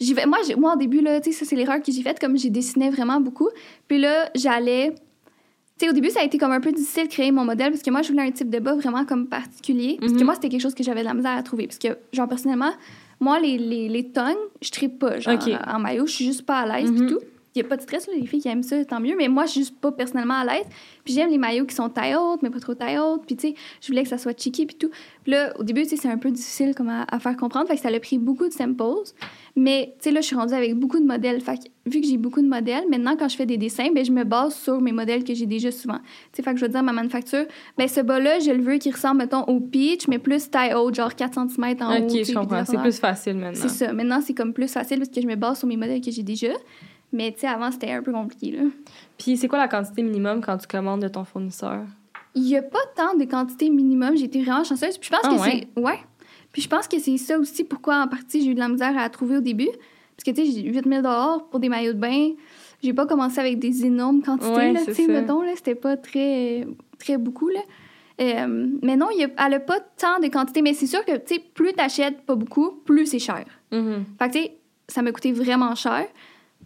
Vais, moi, moi, au début, là, tu sais, ça, c'est l'erreur que j'ai faite, comme j'ai dessiné vraiment beaucoup. Puis là, j'allais. Sais, au début, ça a été comme un peu difficile de créer mon modèle parce que moi, je voulais un type de bas vraiment comme particulier. Parce que Mhm. moi, c'était quelque chose que j'avais de la misère à trouver. Parce que, genre, personnellement, moi, les, les, les tongues, je tripe pas, genre, en maillot. Je suis juste pas à l'aise, Mhm. puis tout. Il n'y a pas de stress, là, les filles qui aiment ça, tant mieux. Mais moi, je suis juste pas personnellement à l'aise. Puis j'aime les maillots qui sont taille haute, mais pas trop taille haute. Puis tu sais, je voulais que ça soit cheeky, puis tout. Puis là, au début, tu sais, c'est un peu difficile comme à, à faire comprendre. Fait que ça a pris beaucoup de samples. Mais tu sais, là, je suis rendue avec beaucoup de modèles. Fait que vu que j'ai beaucoup de modèles, maintenant, quand je fais des dessins, ben, je me base sur mes modèles que j'ai déjà souvent. Tu sais, fait que je veux dire, ma manufacture, ben, ce bas-là, je le veux qu'il ressemble, mettons, au peach, mais plus taille haute, genre 4 cm en haut. OK, je comprends. C'est plus facile maintenant. C'est ça. Maintenant, c'est comme plus facile parce que je me base sur mes modèles que j'ai déjà. Mais tu sais, avant, c'était un peu compliqué, là. Puis c'est quoi la quantité minimum quand tu commandes de ton fournisseur? Il n'y a pas tant de quantité minimum. J'ai été vraiment chanceuse. Puis je pense Ah, que ouais? c'est. Ouais. Puis je pense que c'est ça aussi pourquoi, en partie, j'ai eu de la misère à trouver au début. Parce que, tu sais, j'ai 8000 pour des maillots de bain. J'ai pas commencé avec des énormes quantités, Ouais, là, c'est tu sais, mettons, là. C'était pas très, très beaucoup, là. Euh, mais non, y a, elle a pas tant de quantité. Mais c'est sûr que, tu sais, plus t'achètes pas beaucoup, plus c'est cher. Mhm. Fait que, tu sais, ça m'a coûté vraiment cher.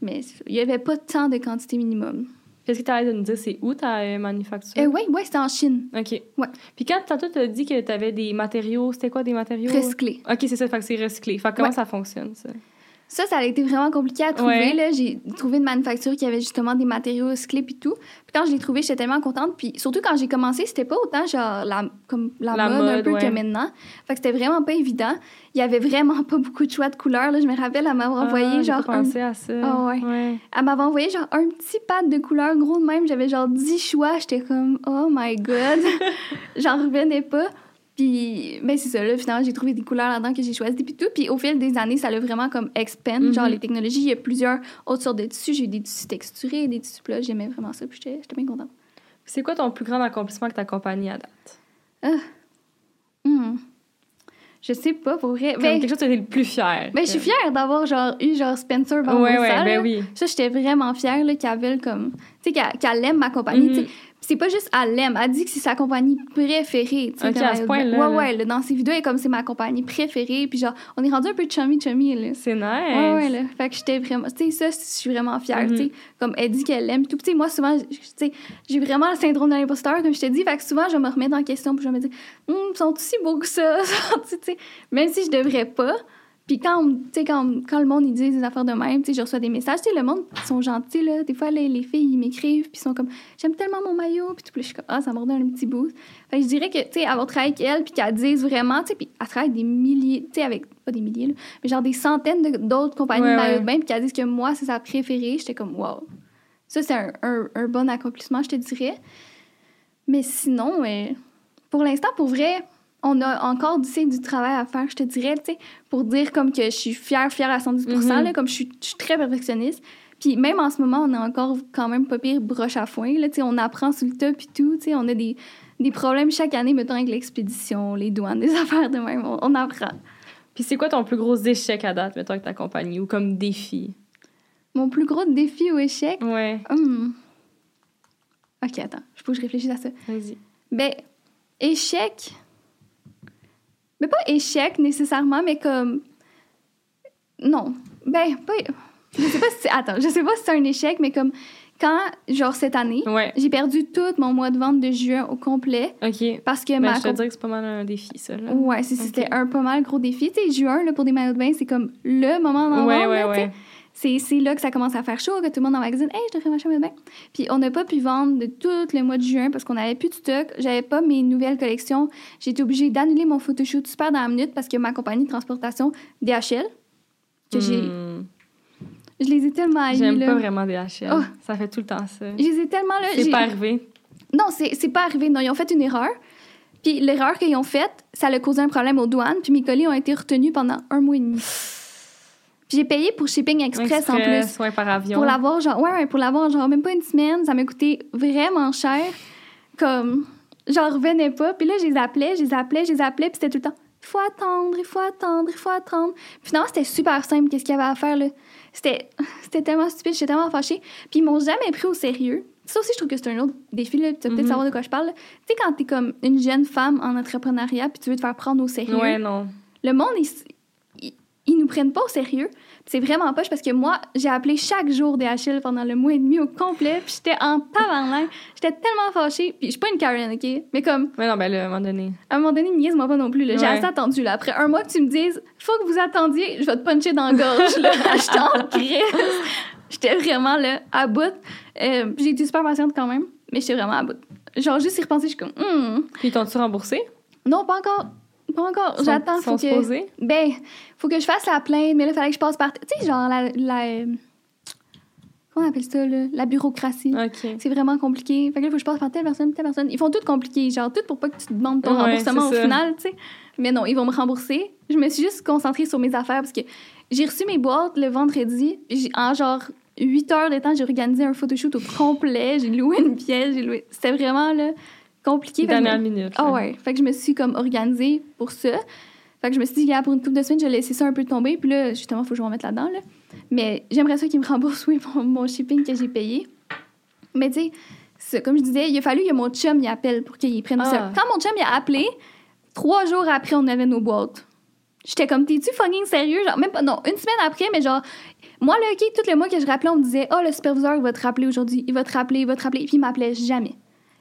Mais il y avait pas tant de quantité minimum. Qu'est-ce que tu allais de nous dire? C'est où ta euh, manufacture? Euh, ouais, ouais, c'était en Chine. OK. Ouais. Puis quand tantôt, tu as dit que tu avais des matériaux, c'était quoi des matériaux? Recyclé. OK, c'est ça, fait que c'est recyclé. Fait que comment Ouais. ça fonctionne, ça? Ça, ça a été vraiment compliqué à trouver. Ouais. J'ai trouvé une manufacture qui avait justement des matériaux recyclés puis tout. Puis quand je l'ai trouvé, j'étais tellement contente. Puis surtout quand j'ai commencé, c'était pas autant genre la, comme la, La mode, un peu ouais. que maintenant. Fait que c'était vraiment pas évident. Il y avait vraiment pas beaucoup de choix de couleurs. Là. Je me rappelle, elle m'avait envoyé Ah, j'ai genre pas un... à ça. Ah ouais. ouais. Elle m'avait envoyé genre un petit pad de couleurs gros de même. J'avais genre 10 choix. J'étais comme, oh my god. J'en revenais pas. Puis, ben c'est ça, là, finalement, j'ai trouvé des couleurs là-dedans que j'ai choisies, puis tout. Puis au fil des années, ça l'a vraiment comme expand, Mhm. genre les technologies. Il y a plusieurs autres sortes de tissus. J'ai eu des tissus texturés, des tissus plats. J'aimais vraiment ça, puis j'étais bien contente. C'est quoi ton plus grand accomplissement avec ta compagnie à date? Hmm. Je sais pas, pour vrai. Comme Ben, quelque chose dont tu es le plus fier. ben, je suis fière d'avoir genre eu genre Spencer Van Ouais, ouais, Rossal, ben oui. Ça, j'étais vraiment fière là, qu'elle veuille comme. Tu sais, qu'elle aime ma compagnie. Mhm. Puis c'est pas juste elle l'aime, elle dit que c'est sa compagnie préférée. tu sais, à ce point-là, bain. Ouais, là. ouais, là, dans ses vidéos, elle est comme c'est ma compagnie préférée. Puis genre, on est rendu un peu chummy-chummy, là. C'est nice. Ouais, ouais, là. Fait que j'étais vraiment. Tu sais, ça, je suis vraiment fière. Tu sais, comme elle dit qu'elle l'aime. Tout, sais, moi, souvent, tu sais, j'ai vraiment le syndrome de l'imposteur, comme je te dis. Fait que souvent, je me remets en question, puis je me dis, hum, ils sont aussi beaux que ça. tu sais, même si je devrais pas. Puis quand, on- tu sais, quand, quand le monde, ils disent des affaires de même, je reçois des messages. Tu sais, le monde, ils sont gentils, là. Des fois, les, les filles, ils m'écrivent, puis ils sont comme, j'aime tellement mon maillot. Puis tout, puis je suis comme, ah, ça me redonne un petit boost. Fait que je dirais que, tu sais, avoir travaillé avec elle, puis qu'elle dise vraiment, tu sais, puis elle travaille avec des milliers, tu sais, avec, pas des milliers, là, mais genre des centaines de- d'autres compagnies Ouais, de maillots ouais. de bain, puis qu'elle dise que moi, c'est sa préférée, j'étais comme, wow. Ça, c'est un, un- un bon accomplissement, je te dirais. Mais sinon, euh, pour l'instant, pour vrai, on a encore tu sais, du travail à faire, je te dirais, tu sais, pour dire comme que je suis fière, fière à 110 Mhm. là, comme je suis, je suis très perfectionniste. Puis même en ce moment, on est encore quand même pas pire broche à foin, là, tu sais, on apprend sur le tas puis tout, tu sais, on a des, des problèmes chaque année, mettons, avec l'expédition, les douanes, des affaires de même, on, on apprend. Puis c'est quoi ton plus gros échec à date, mettons, avec ta compagnie ou comme défi? Mon plus gros défi ou échec, Ouais, hum. Ok, attends, je faut que je réfléchisse à ça. vas-y. Ben, échec. Mais pas échec nécessairement, mais comme. Non. Ben, pas. Je sais pas si. Attends, je sais pas si c'est un échec, mais comme quand, genre cette année, Ouais. j'ai perdu tout mon mois de vente de juin au complet OK. parce que Ben, ma. je te comp- dirais que c'est pas mal un défi, ça. Là. Ouais, c'était un pas mal gros défi. Tu sais, juin, là, pour des maillots de bain, c'est comme le moment d'en ouais, ouais, ouais. C'est, c'est là que ça commence à faire chaud, que tout le monde en magazine, hey, je devrais m'acheter un maillot de bain. Puis on n'a pas pu vendre de tout le mois de juin parce qu'on n'avait plus de stock. J'avais pas mes nouvelles collections. J'ai été obligée d'annuler mon photoshoot super dans la minute parce que ma compagnie de transportation, DHL, que j'ai. Hmm. Je les ai tellement haïs, J'aime pas vraiment DHL. Oh. Ça fait tout le temps ça. Je les ai tellement, là. C'est pas arrivé. Non, c'est, c'est pas arrivé. Non, ils ont fait une erreur. Puis l'erreur qu'ils ont faite, ça a causé un problème aux douanes. Puis mes colis ont été retenus pendant un mois et demi. Puis j'ai payé pour shipping express, en plus. Ouais, par avion. Pour l'avoir, genre, ouais, pour l'avoir, genre, même pas une semaine, ça m'a coûté vraiment cher. Comme, j'en revenais pas. Puis là, je les appelais, je les appelais, je les appelais, puis c'était tout le temps, il faut attendre, il faut attendre, il faut attendre. Puis finalement, c'était super simple, qu'est-ce qu'il y avait à faire, là. C'était, c'était tellement stupide, j'étais tellement fâchée. Puis ils m'ont jamais pris au sérieux. Ça aussi, je trouve que c'est un autre défi, là. Tu vas peut-être Mhm. savoir de quoi je parle. Tu sais, quand t'es comme une jeune femme en entrepreneuriat, puis tu veux te faire prendre au sérieux Ouais, non. le monde, ils, ils, nous prennent pas au sérieux. C'est vraiment poche parce que moi, j'ai appelé chaque jour DHL pendant le mois et demi au complet. Puis j'étais en tabarnak. J'étais tellement fâchée. Puis je suis pas une Karen, OK? Mais comme, Mais non, ben là, à un moment donné. à un moment donné, niaise-moi pas non plus. J'ai Ouais. assez attendu. Là. Après un mois que tu me dises, faut que vous attendiez, je vais te puncher dans la gorge. là. J'étais en crise. J'étais vraiment là, à bout. Euh, j'ai été super patiente quand même. Mais j'étais vraiment à bout. Genre, juste y repenser, je suis comme, Hmm. Puis t'ont-tu remboursé? non, pas encore. Pas encore. J'attends. sont Faut que... Ben, faut que je fasse la plainte, mais là, il fallait que je passe par. Tu sais, genre, la. la comment on appelle ça, là? La bureaucratie. OK. C'est vraiment compliqué. Fait que là, il faut que je passe par telle personne, telle personne. Ils font tout compliqué, genre, tout pour pas que tu te demandes ton Ouais, remboursement au ça. final, tu sais. Mais non, ils vont me rembourser. Je me suis juste concentrée sur mes affaires parce que j'ai reçu mes boîtes le vendredi. En genre 8 heures de temps, j'ai organisé un photoshoot au complet. J'ai loué une pièce. J'ai loué. C'était vraiment, là, compliqué. Dernière minute. ah ouais. Fait que je me suis comme organisée pour ça. Fait que je me suis dit, gars, pour une couple de semaines, je vais laisser ça un peu tomber. Puis là, justement, il faut que je me remette là-dedans. Là. Mais j'aimerais ça qu'ils me remboursent, oui, mon, mon shipping que j'ai payé. Mais tu sais, comme je disais, il a fallu que mon chum y appelle pour qu'il prenne Ah. ça. Quand mon chum y a appelé, trois jours après, on avait nos boîtes. J'étais comme, t'es-tu fucking sérieux? Genre, même pas, non, une semaine après, mais genre, moi, là, OK, tout le mois que je rappelais, on me disait, oh, le superviseur, il va te rappeler aujourd'hui, il va te rappeler, il va te rappeler. Puis il m'appelait jamais.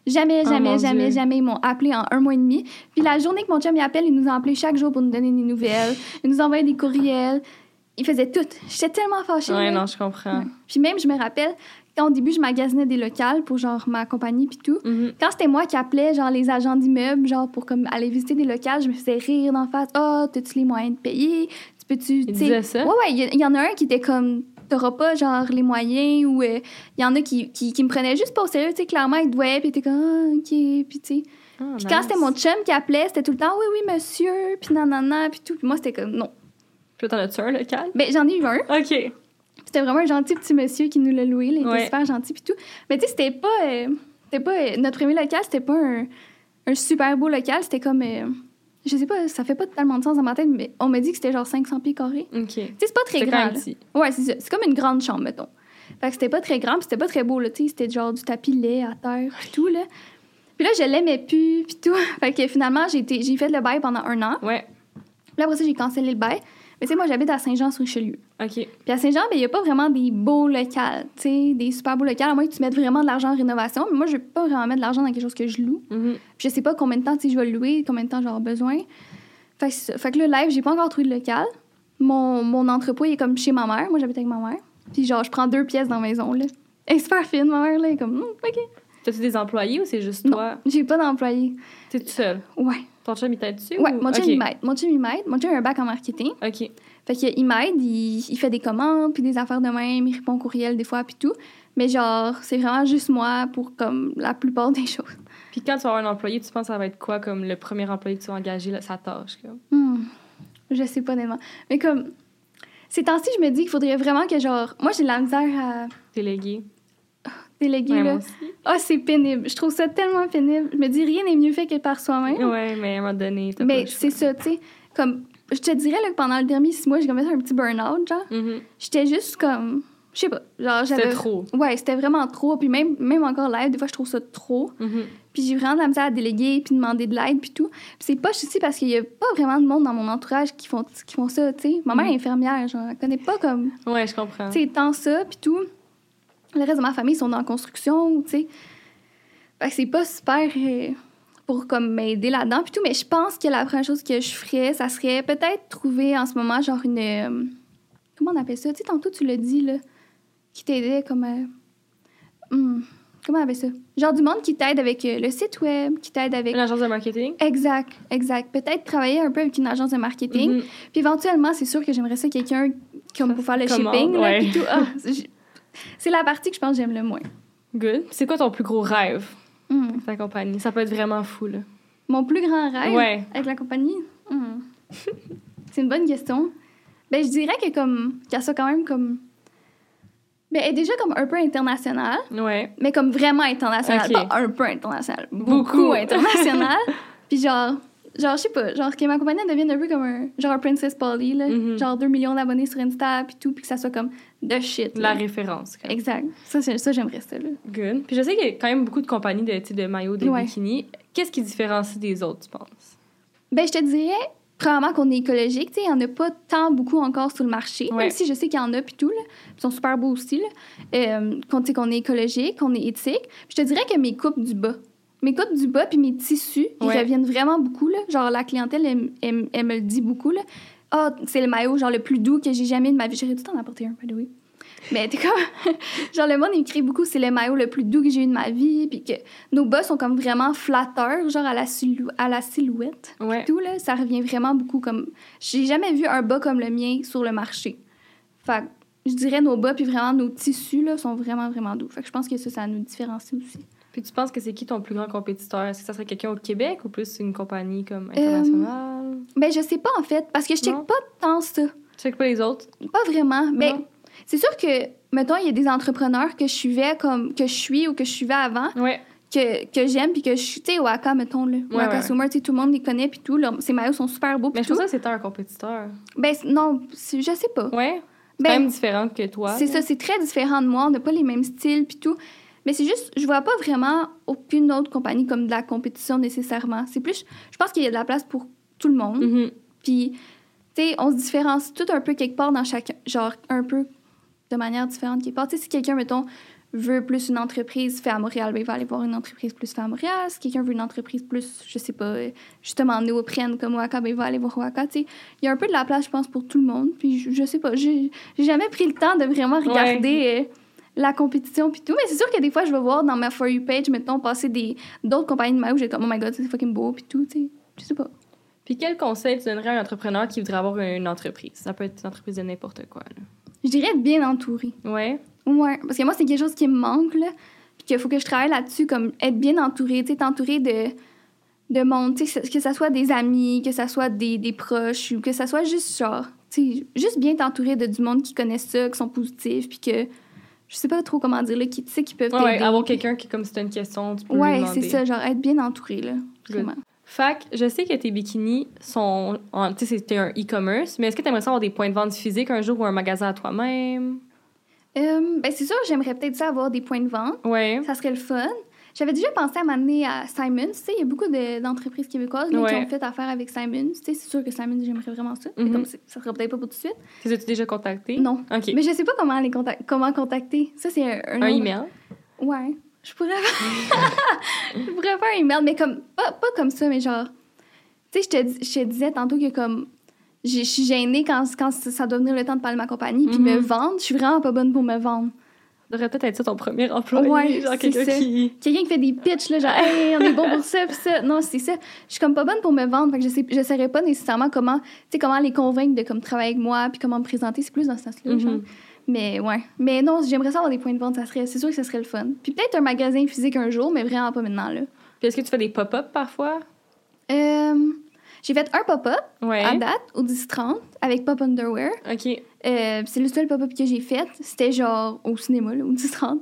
Jamais, Oh, jamais, jamais, Dieu. jamais. Ils m'ont appelé en un mois et demi. Puis la journée que mon chum y appelle, il nous a appelé chaque jour pour nous donner des nouvelles. Il nous envoyait des courriels. Il faisait tout. J'étais tellement fâchée. Ouais, là. non, je comprends. Ouais. Puis même, je me rappelle, quand au début, je magasinais des locales pour genre ma compagnie puis tout. Mhm. Quand c'était moi qui appelais genre les agents d'immeubles, genre pour comme aller visiter des locales, je me faisais rire d'en face. Ah, t'as-tu les moyens de payer? Tu peux-tu. Il tu sais- disait ça? Ouais, ouais, il y, il y en a un qui était comme. T'auras pas genre les moyens ou euh, il y en a qui, qui, qui me prenaient juste pas au sérieux, tu sais, clairement, ils te voyaient, puis étaient comme, ah, ok, puis tu sais. Ah, Puis quand c'était mon chum qui appelait, c'était tout le temps, oui, oui, monsieur, puis nanana, puis tout. Puis moi, c'était comme, non. Puis t'en as-tu un local? Ben, j'en ai eu un. OK. C'était vraiment un gentil petit monsieur qui nous l'a loué. là, il était super gentil puis tout. Mais tu sais, c'était pas, euh, c'était pas euh, notre premier local, c'était pas un, un super beau local. C'était comme, euh, je sais pas, ça fait pas tellement de sens dans ma tête, mais on m'a dit que c'était genre 500 pieds carrés. OK. Tu sais, c'est pas très grand. là. Ouais, c'est ça. C'est comme une grande chambre, mettons. Fait que c'était pas très grand, puis c'était pas très beau, là. Tu sais, c'était genre du tapis laid à terre, tout, là. Puis là, je l'aimais plus, puis tout. Fait que finalement, j'ai été- j'ai fait le bail pendant un an. Ouais. Puis après ça, j'ai cancellé le bail. Mais tu sais, moi, j'habite à Saint-Jean-sur-Richelieu. OK. Puis à Saint-Jean, ben, il n'y a pas vraiment des beaux locales, tu sais, des super beaux locales, à moins que tu mettes vraiment de l'argent en rénovation. Mais moi, je ne veux pas vraiment mettre de l'argent dans quelque chose que je loue. Mhm. Puis je sais pas combien de temps, je vais le louer, combien de temps j'aurai besoin. Fait que, fait que le live, j'ai pas encore trouvé de local. Mon, mon entrepôt, il est comme chez ma mère. Moi, j'habite avec ma mère. Puis genre, je prends deux pièces dans la maison, là. Elle est super fine, ma mère, là. Elle est comme, Hum, OK. T'as-tu des employés ou c'est juste Non. toi? J'ai pas d'employé. T'es tout seul? Ouais. Ton chum, il t'aide dessus? Ouais, ou- mon chum, il m'aide. Mon chum, il m'aide. Mon chum a un bac en marketing. OK. Fait qu'il m'aide, il, il fait des commandes, puis des affaires de même, il répond au courriel des fois, puis tout. Mais genre, c'est vraiment juste moi pour comme la plupart des choses. Puis quand tu vas avoir un employé, tu penses que ça va être quoi comme le premier employé que tu vas engager, là, sa tâche? Comme? Hmm. Je sais pas tellement. Mais comme, ces temps-ci, je me dis qu'il faudrait vraiment que genre, moi j'ai de la misère à Délégué? Déléguer, Ouais, là. Ah, c'est pénible. Je trouve ça tellement pénible. Je me dis, rien n'est mieux fait que par soi-même. Ouais, mais à un moment donné, t'as Mais c'est ça, tu sais. Comme, je te dirais là, que pendant le dernier six mois, j'ai comme fait un petit burn-out, genre. Mhm. J'étais juste comme, je sais pas, genre, C'était j'avais... trop. Ouais, c'était vraiment trop. Puis même, même encore live, des fois, je trouve ça trop. Mhm. Puis j'ai vraiment de la misère à déléguer, puis demander de l'aide, puis tout. Puis c'est pas aussi parce qu'il y a pas vraiment de monde dans mon entourage qui font, qui font ça, tu sais. Ma mère est infirmière, genre, elle connaît pas comme, Ouais, je comprends. tu sais, tant ça, puis tout. Le reste de ma famille sont dans la construction, tu sais. Fait que c'est pas super euh, pour comme m'aider là-dedans, puis tout. Mais je pense que la première chose que je ferais, ça serait peut-être trouver en ce moment, genre, une... euh, comment on appelle ça? Tu sais, tantôt, tu l'as dit, là, qui t'aidait comme... euh, hmm, comment on appelle ça? Genre du monde qui t'aide avec le site web, qui t'aide avec... Une agence de marketing? Exact, exact. Peut-être travailler un peu avec une agence de marketing. Mhm. Puis éventuellement, c'est sûr que j'aimerais ça quelqu'un comme pour faire le shipping. là, ouais. puis tout. Ah, c'est la partie que je pense que j'aime le moins. Good. C'est quoi ton plus gros rêve, Hmm. ta compagnie? Ça peut être vraiment fou, là. Mon plus grand rêve Ouais. avec la compagnie? Hmm. c'est une bonne question. Ben, je dirais que comme qu'elle soit quand même comme... Ben, elle est déjà comme un peu internationale, Ouais. mais comme vraiment internationale. Ok. Pas un peu internationale, beaucoup, Beaucoup. internationale. Puis genre, genre, je sais pas, genre que ma compagnie devienne un peu comme un, genre un Princess Polly, là. Mhm. Genre 2 millions d'abonnés sur Insta, puis tout, puis que ça soit comme de shit. La là. référence. quand même. Exact. Ça, ça j'aimerais ça, là. Good. Puis je sais qu'il y a quand même beaucoup de compagnies de, de maillots, de Ouais. bikinis. Qu'est-ce qui différencie des autres, tu penses? Ben, je te dirais, premièrement, qu'on est écologique. Tu sais, il n'y en a pas tant beaucoup encore sur le marché, Ouais. même si je sais qu'il y en a, puis tout, là. Ils sont super beaux aussi, là. Euh, qu'on, qu'on est écologique, qu'on est éthique. Puis je te dirais que mes coupes du bas, mes coupes du bas puis mes tissus, ils Ouais. reviennent vraiment beaucoup, là. Genre, la clientèle, elle, elle- elle me le dit beaucoup, là. Ah, c'est le maillot, genre, le plus doux que j'ai jamais de ma vie. J'aurais dû t'en apporter un, by the way. Mais t'es comme... genre, le monde, il me crie beaucoup, c'est le maillot le plus doux que j'ai eu de ma vie, puis que nos bas sont comme vraiment flatteurs, genre, à la, silhou- à la silhouette Ouais. tout, là, ça revient vraiment beaucoup comme... J'ai jamais vu un bas comme le mien sur le marché. Fait je dirais nos bas, puis vraiment nos tissus, là, sont vraiment, vraiment doux. Fait que je pense que ça, ça nous différencie aussi. Puis tu penses que c'est qui ton plus grand compétiteur? Est-ce que ça serait quelqu'un au Québec ou plus une compagnie comme Euh, internationale? Ben, je sais pas, en fait, parce que je check Non? pas tant ça. Tu sais pas les autres? Pas vraiment. Mais Non? c'est sûr que, mettons, il y a des entrepreneurs que je suivais comme... que je suis ou que je suivais avant, Ouais. que, que j'aime, puis que je suis... Tu sais, Waka, mettons, là. Waka ouais. Summer, tu sais, tout le monde les connaît, puis tout. Leurs- Ces maillots sont super beaux, Mais je tout. pensais que c'était un compétiteur. Ben, non, je sais pas. Ouais? C'est Ben, quand même différent que toi. C'est ça, c'est très différent de moi. On n'a pas les mêmes styles puis tout. Mais c'est juste, je vois pas vraiment aucune autre compagnie comme de la compétition nécessairement. C'est plus, je pense qu'il y a de la place pour tout le monde. Mhm. Puis, tu sais, on se différencie tout un peu quelque part dans chacun, genre un peu de manière différente quelque part. Tu sais, si quelqu'un, mettons, veut plus une entreprise fait à Montréal, ben, il va aller voir une entreprise plus fait à Montréal. Si quelqu'un veut une entreprise plus, je sais pas, justement néoprène comme Waka, ben, il va aller voir Waka. Tu sais, il y a un peu de la place, je pense, pour tout le monde. Puis, je, je sais pas, j'ai j'ai jamais pris le temps de vraiment regarder euh, la compétition puis tout. Mais c'est sûr que des fois, je vais voir dans ma For You page, mettons, passer des d'autres compagnies de maillots, j'ai comme, oh my god, c'est fucking beau puis tout, tu sais. Je sais pas. Puis quel conseil tu donnerais à un entrepreneur qui voudrait avoir une entreprise? Ça peut être une entreprise de n'importe quoi. là. Je dirais être bien entouré. Ouais. Ouais, parce que moi, c'est quelque chose qui me manque, là. Puis qu'il faut que je travaille là-dessus, comme être bien entouré, tu sais, t'entourer de, de monde, tu sais, que ça soit des amis, que ça soit des, des proches, ou que ça soit juste genre, tu sais, juste bien t'entourer de du monde qui connaît ça, qui sont positifs, puis que, je sais pas trop comment dire, là, qui, tu sais, qui peuvent Ouais, avoir quelqu'un qui, comme si t'as une question, tu peux Ouais, c'est ça, genre être bien entouré, là, vraiment. Fac, je sais que tes bikinis sont. Tu sais, c'était un e-commerce, mais est-ce que tu aimerais avoir des points de vente physiques un jour ou un magasin à toi-même? Euh, ben, c'est sûr, j'aimerais peut-être ça avoir des points de vente. Ouais. Ça serait le fun. J'avais déjà pensé à m'amener à Simons. Tu sais, il y a beaucoup de- d'entreprises québécoises là, qui Ouais. ont fait affaire avec Simons. Tu sais, c'est sûr que Simons, j'aimerais vraiment ça. Mais Mhm. comme ça sera peut-être pas pour tout de suite. Les as-tu déjà contacté? Non. OK. Mais je sais pas comment les contac- comment contacter. Ça, c'est un, un un autre- email? Ouais. Je pourrais je pourrais faire un email, mais comme pas, pas comme ça, mais genre. Tu sais, je te, je te disais tantôt que comme. Je suis gênée quand, quand ça doit venir le temps de parler de ma compagnie, puis Mhm. me vendre. Je suis vraiment pas bonne pour me vendre. Ça devrait peut-être être ça ton premier employé. Ouais, genre quelqu'un qui. Quelqu'un qui fait des pitchs, là, genre, hey, on est bon pour ça, puis ça. Non, c'est ça. Je suis comme pas bonne pour me vendre, fait que je sais, je saurais pas nécessairement comment, tu sais, comment les convaincre de comme travailler avec moi, puis comment me présenter. C'est plus dans ce sens-là, Mhm. Mais ouais. Mais non, j'aimerais ça avoir des points de vente, ça serait, c'est sûr que ça serait le fun. Puis peut-être un magasin physique un jour, mais vraiment pas maintenant, là. Puis est-ce que tu fais des pop-up parfois? Euh, j'ai fait un pop-up Ouais. à date, au 10-30, avec Pop Underwear. OK. Euh, c'est le seul pop-up que j'ai fait. C'était genre au cinéma, là, au 10-30.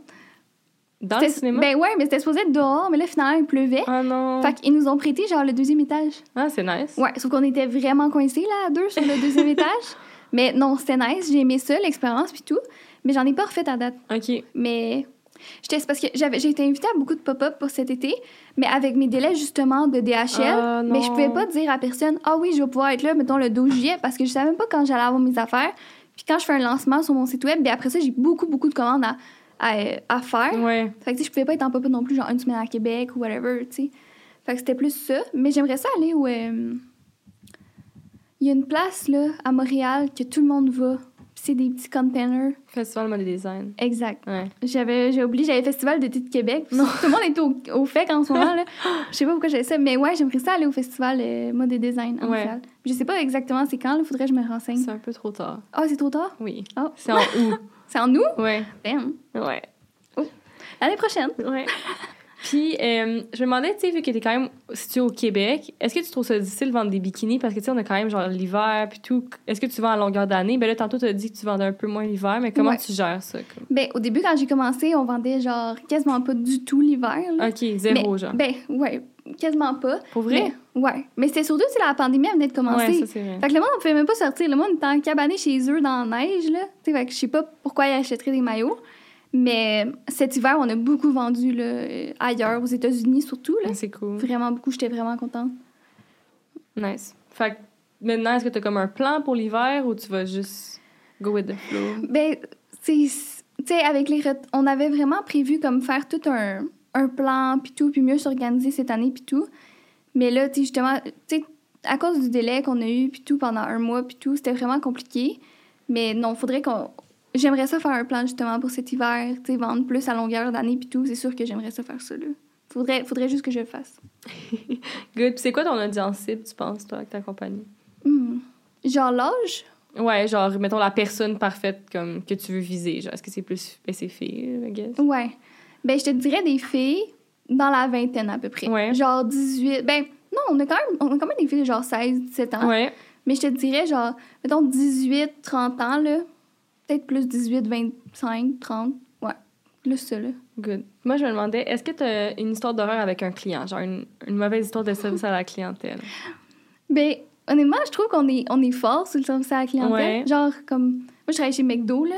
Dans le cinéma? Ben ouais, mais c'était supposé être dehors, mais là, finalement, il pleuvait. Ah non. Fait qu'ils nous ont prêté genre le deuxième étage. Ah, c'est nice. Ouais, sauf qu'on était vraiment coincés là à deux sur le deuxième étage. Mais non, c'était nice, j'ai aimé ça, l'expérience puis tout. Mais j'en ai pas refait à date. OK. Mais J'étais c'est parce que j'avais j'ai été invitée à beaucoup de pop-up pour cet été, mais avec mes délais justement de DHL, Ah, mais je pouvais pas dire à personne "Ah oui, je vais pouvoir être là mettons le 12 juillet" parce que je savais même pas quand j'allais avoir mes affaires. Puis quand je fais un lancement sur mon site web, bien après ça, j'ai beaucoup beaucoup de commandes à à, à faire. Ouais. Fait que tu sais, je pouvais pas être en pop-up non plus genre une semaine à Québec ou whatever, tu sais. Fait que c'était plus ça, mais j'aimerais ça aller où euh, il y a une place là à Montréal que tout le monde va. C'est des petits containers. Festival mode design. Exact. Ouais. J'avais, j'ai oublié, j'avais Festival d'été de Québec. Tout le monde est au, au FEC en ce moment. Là. Je sais pas pourquoi j'avais ça, mais ouais, j'aimerais ça aller au Festival euh, mode et design à Ouais. Je sais pas exactement c'est quand, il faudrait que je me renseigne. C'est un peu trop tard. Ah, c'est trop tard? Oui. Oh. C'est en août. C'est en août? Ouais. Damn. Ouais. L'année prochaine. Ouais. Puis, euh, je me demandais, tu sais, vu que t'es quand même situé au Québec, est-ce que tu trouves ça difficile de vendre des bikinis? Parce que, tu sais, on a quand même, genre, l'hiver, puis tout. Est-ce que tu vends à longueur d'année? Ben là, tantôt, tu as dit que tu vendais un peu moins l'hiver, mais comment Ouais. tu gères ça? Comme? Ben, au début, quand j'ai commencé, on vendait genre quasiment pas du tout l'hiver. OK, zéro, Mais- genre. Ben, ouais, quasiment pas. Pour vrai? Mais, ouais. Mais c'était surtout si la pandémie elle venait de commencer. Ouais, ça, c'est vrai. Fait que le monde ne pouvait même pas sortir. Le monde était en cabané chez eux dans la neige, là. Tu sais, fait que je sais pas pourquoi ils achèteraient des maillots. Mais cet hiver, on a beaucoup vendu là, ailleurs, aux États-Unis surtout. Là. C'est cool. Vraiment beaucoup, j'étais vraiment contente. Nice. Fait que maintenant, est-ce que tu as comme un plan pour l'hiver ou tu vas juste go with the flow? Ben. Tu sais, avec les. On avait vraiment prévu comme faire tout un, un plan, puis tout, puis mieux s'organiser cette année, puis tout. Mais là, tu sais, justement, tu sais, à cause du délai qu'on a eu, puis tout, pendant un mois, puis tout, c'était vraiment compliqué. Mais non, faudrait qu'on. J'aimerais ça faire un plan justement pour cet hiver, tu sais, vendre plus à longueur d'année, puis tout. C'est sûr que j'aimerais ça faire ça, là. Faudrait, faudrait juste que je le fasse. Good. Puis c'est quoi ton audience cible, tu penses, toi, avec ta compagnie? Hmm. Genre l'âge? Ouais, genre, mettons la personne parfaite comme que tu veux viser. Genre, est-ce que c'est plus. Ben, c'est filles, I guess? Ouais. Ben, je te dirais des filles dans la vingtaine à peu près. Ouais. Genre 18. Ben, non, on a quand même, on a quand même des filles de genre 16, 17 ans. Ouais. Mais je te dirais, genre, mettons 18, 30 ans, là. Peut-être plus 18, 25, 30. Ouais. Plus ça, là. Good. Moi, je me demandais, est-ce que tu as une histoire d'horreur avec un client? Genre, une, une mauvaise histoire de service à la clientèle? Ben, honnêtement, je trouve qu'on est, on est fort sur le service à la clientèle. Ouais. Genre, comme. Moi, je travaille chez McDo, là.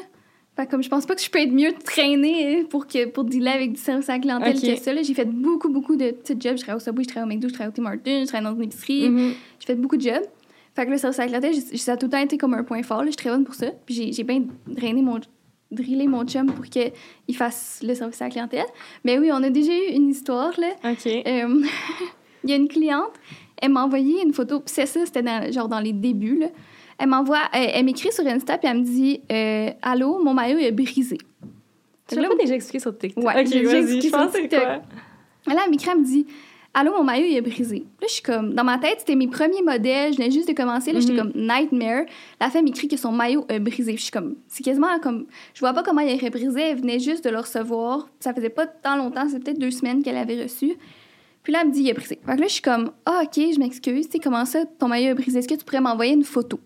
Fait que comme je pense pas que je peux être mieux traînée pour, que, pour dealer avec du service à la clientèle que ça. J'ai fait beaucoup, beaucoup de petits jobs. Je travaille au Subway, je travaille au McDo, je travaille au Tim Hortons, je travaille dans une épicerie. Mhm. J'ai fait beaucoup de jobs. Fait que le service à la clientèle, ça a tout le temps été comme un point fort. là. Je suis très bonne pour ça. Puis j'ai- bien drainé mon, drillé mon chum pour qu'il fasse le service à la clientèle. Mais oui, on a déjà eu une histoire, là. OK. Euh, Il y a une cliente, elle m'a envoyé une photo. C'est ça, c'était dans, genre dans les débuts, là. Elle m'envoie, elle, elle m'écrit sur Insta, puis elle me dit euh, Allô, mon maillot est brisé. Tu l'as là, pas déjà expliqué sur TikTok? Ouais, OK, j'ai expliqué je pense sur TikTok. quoi? Là, elle m'écrit, elle me dit Allô, mon maillot, il est brisé. Là, je suis comme, dans ma tête, c'était mes premiers modèles, je venais juste de commencer, là, j'étais Mhm. comme Nightmare. La femme m'écrit que son maillot est brisé. Puis je suis comme, c'est quasiment comme, je vois pas comment il aurait brisé, elle venait juste de le recevoir. Ça faisait pas tant longtemps, c'est peut-être deux semaines qu'elle avait reçu. Puis là, elle me dit, il est brisé. Fait que là, je suis comme, ah, ok, je m'excuse, tu sais, comment ça, ton maillot est brisé? Est-ce que tu pourrais m'envoyer une photo?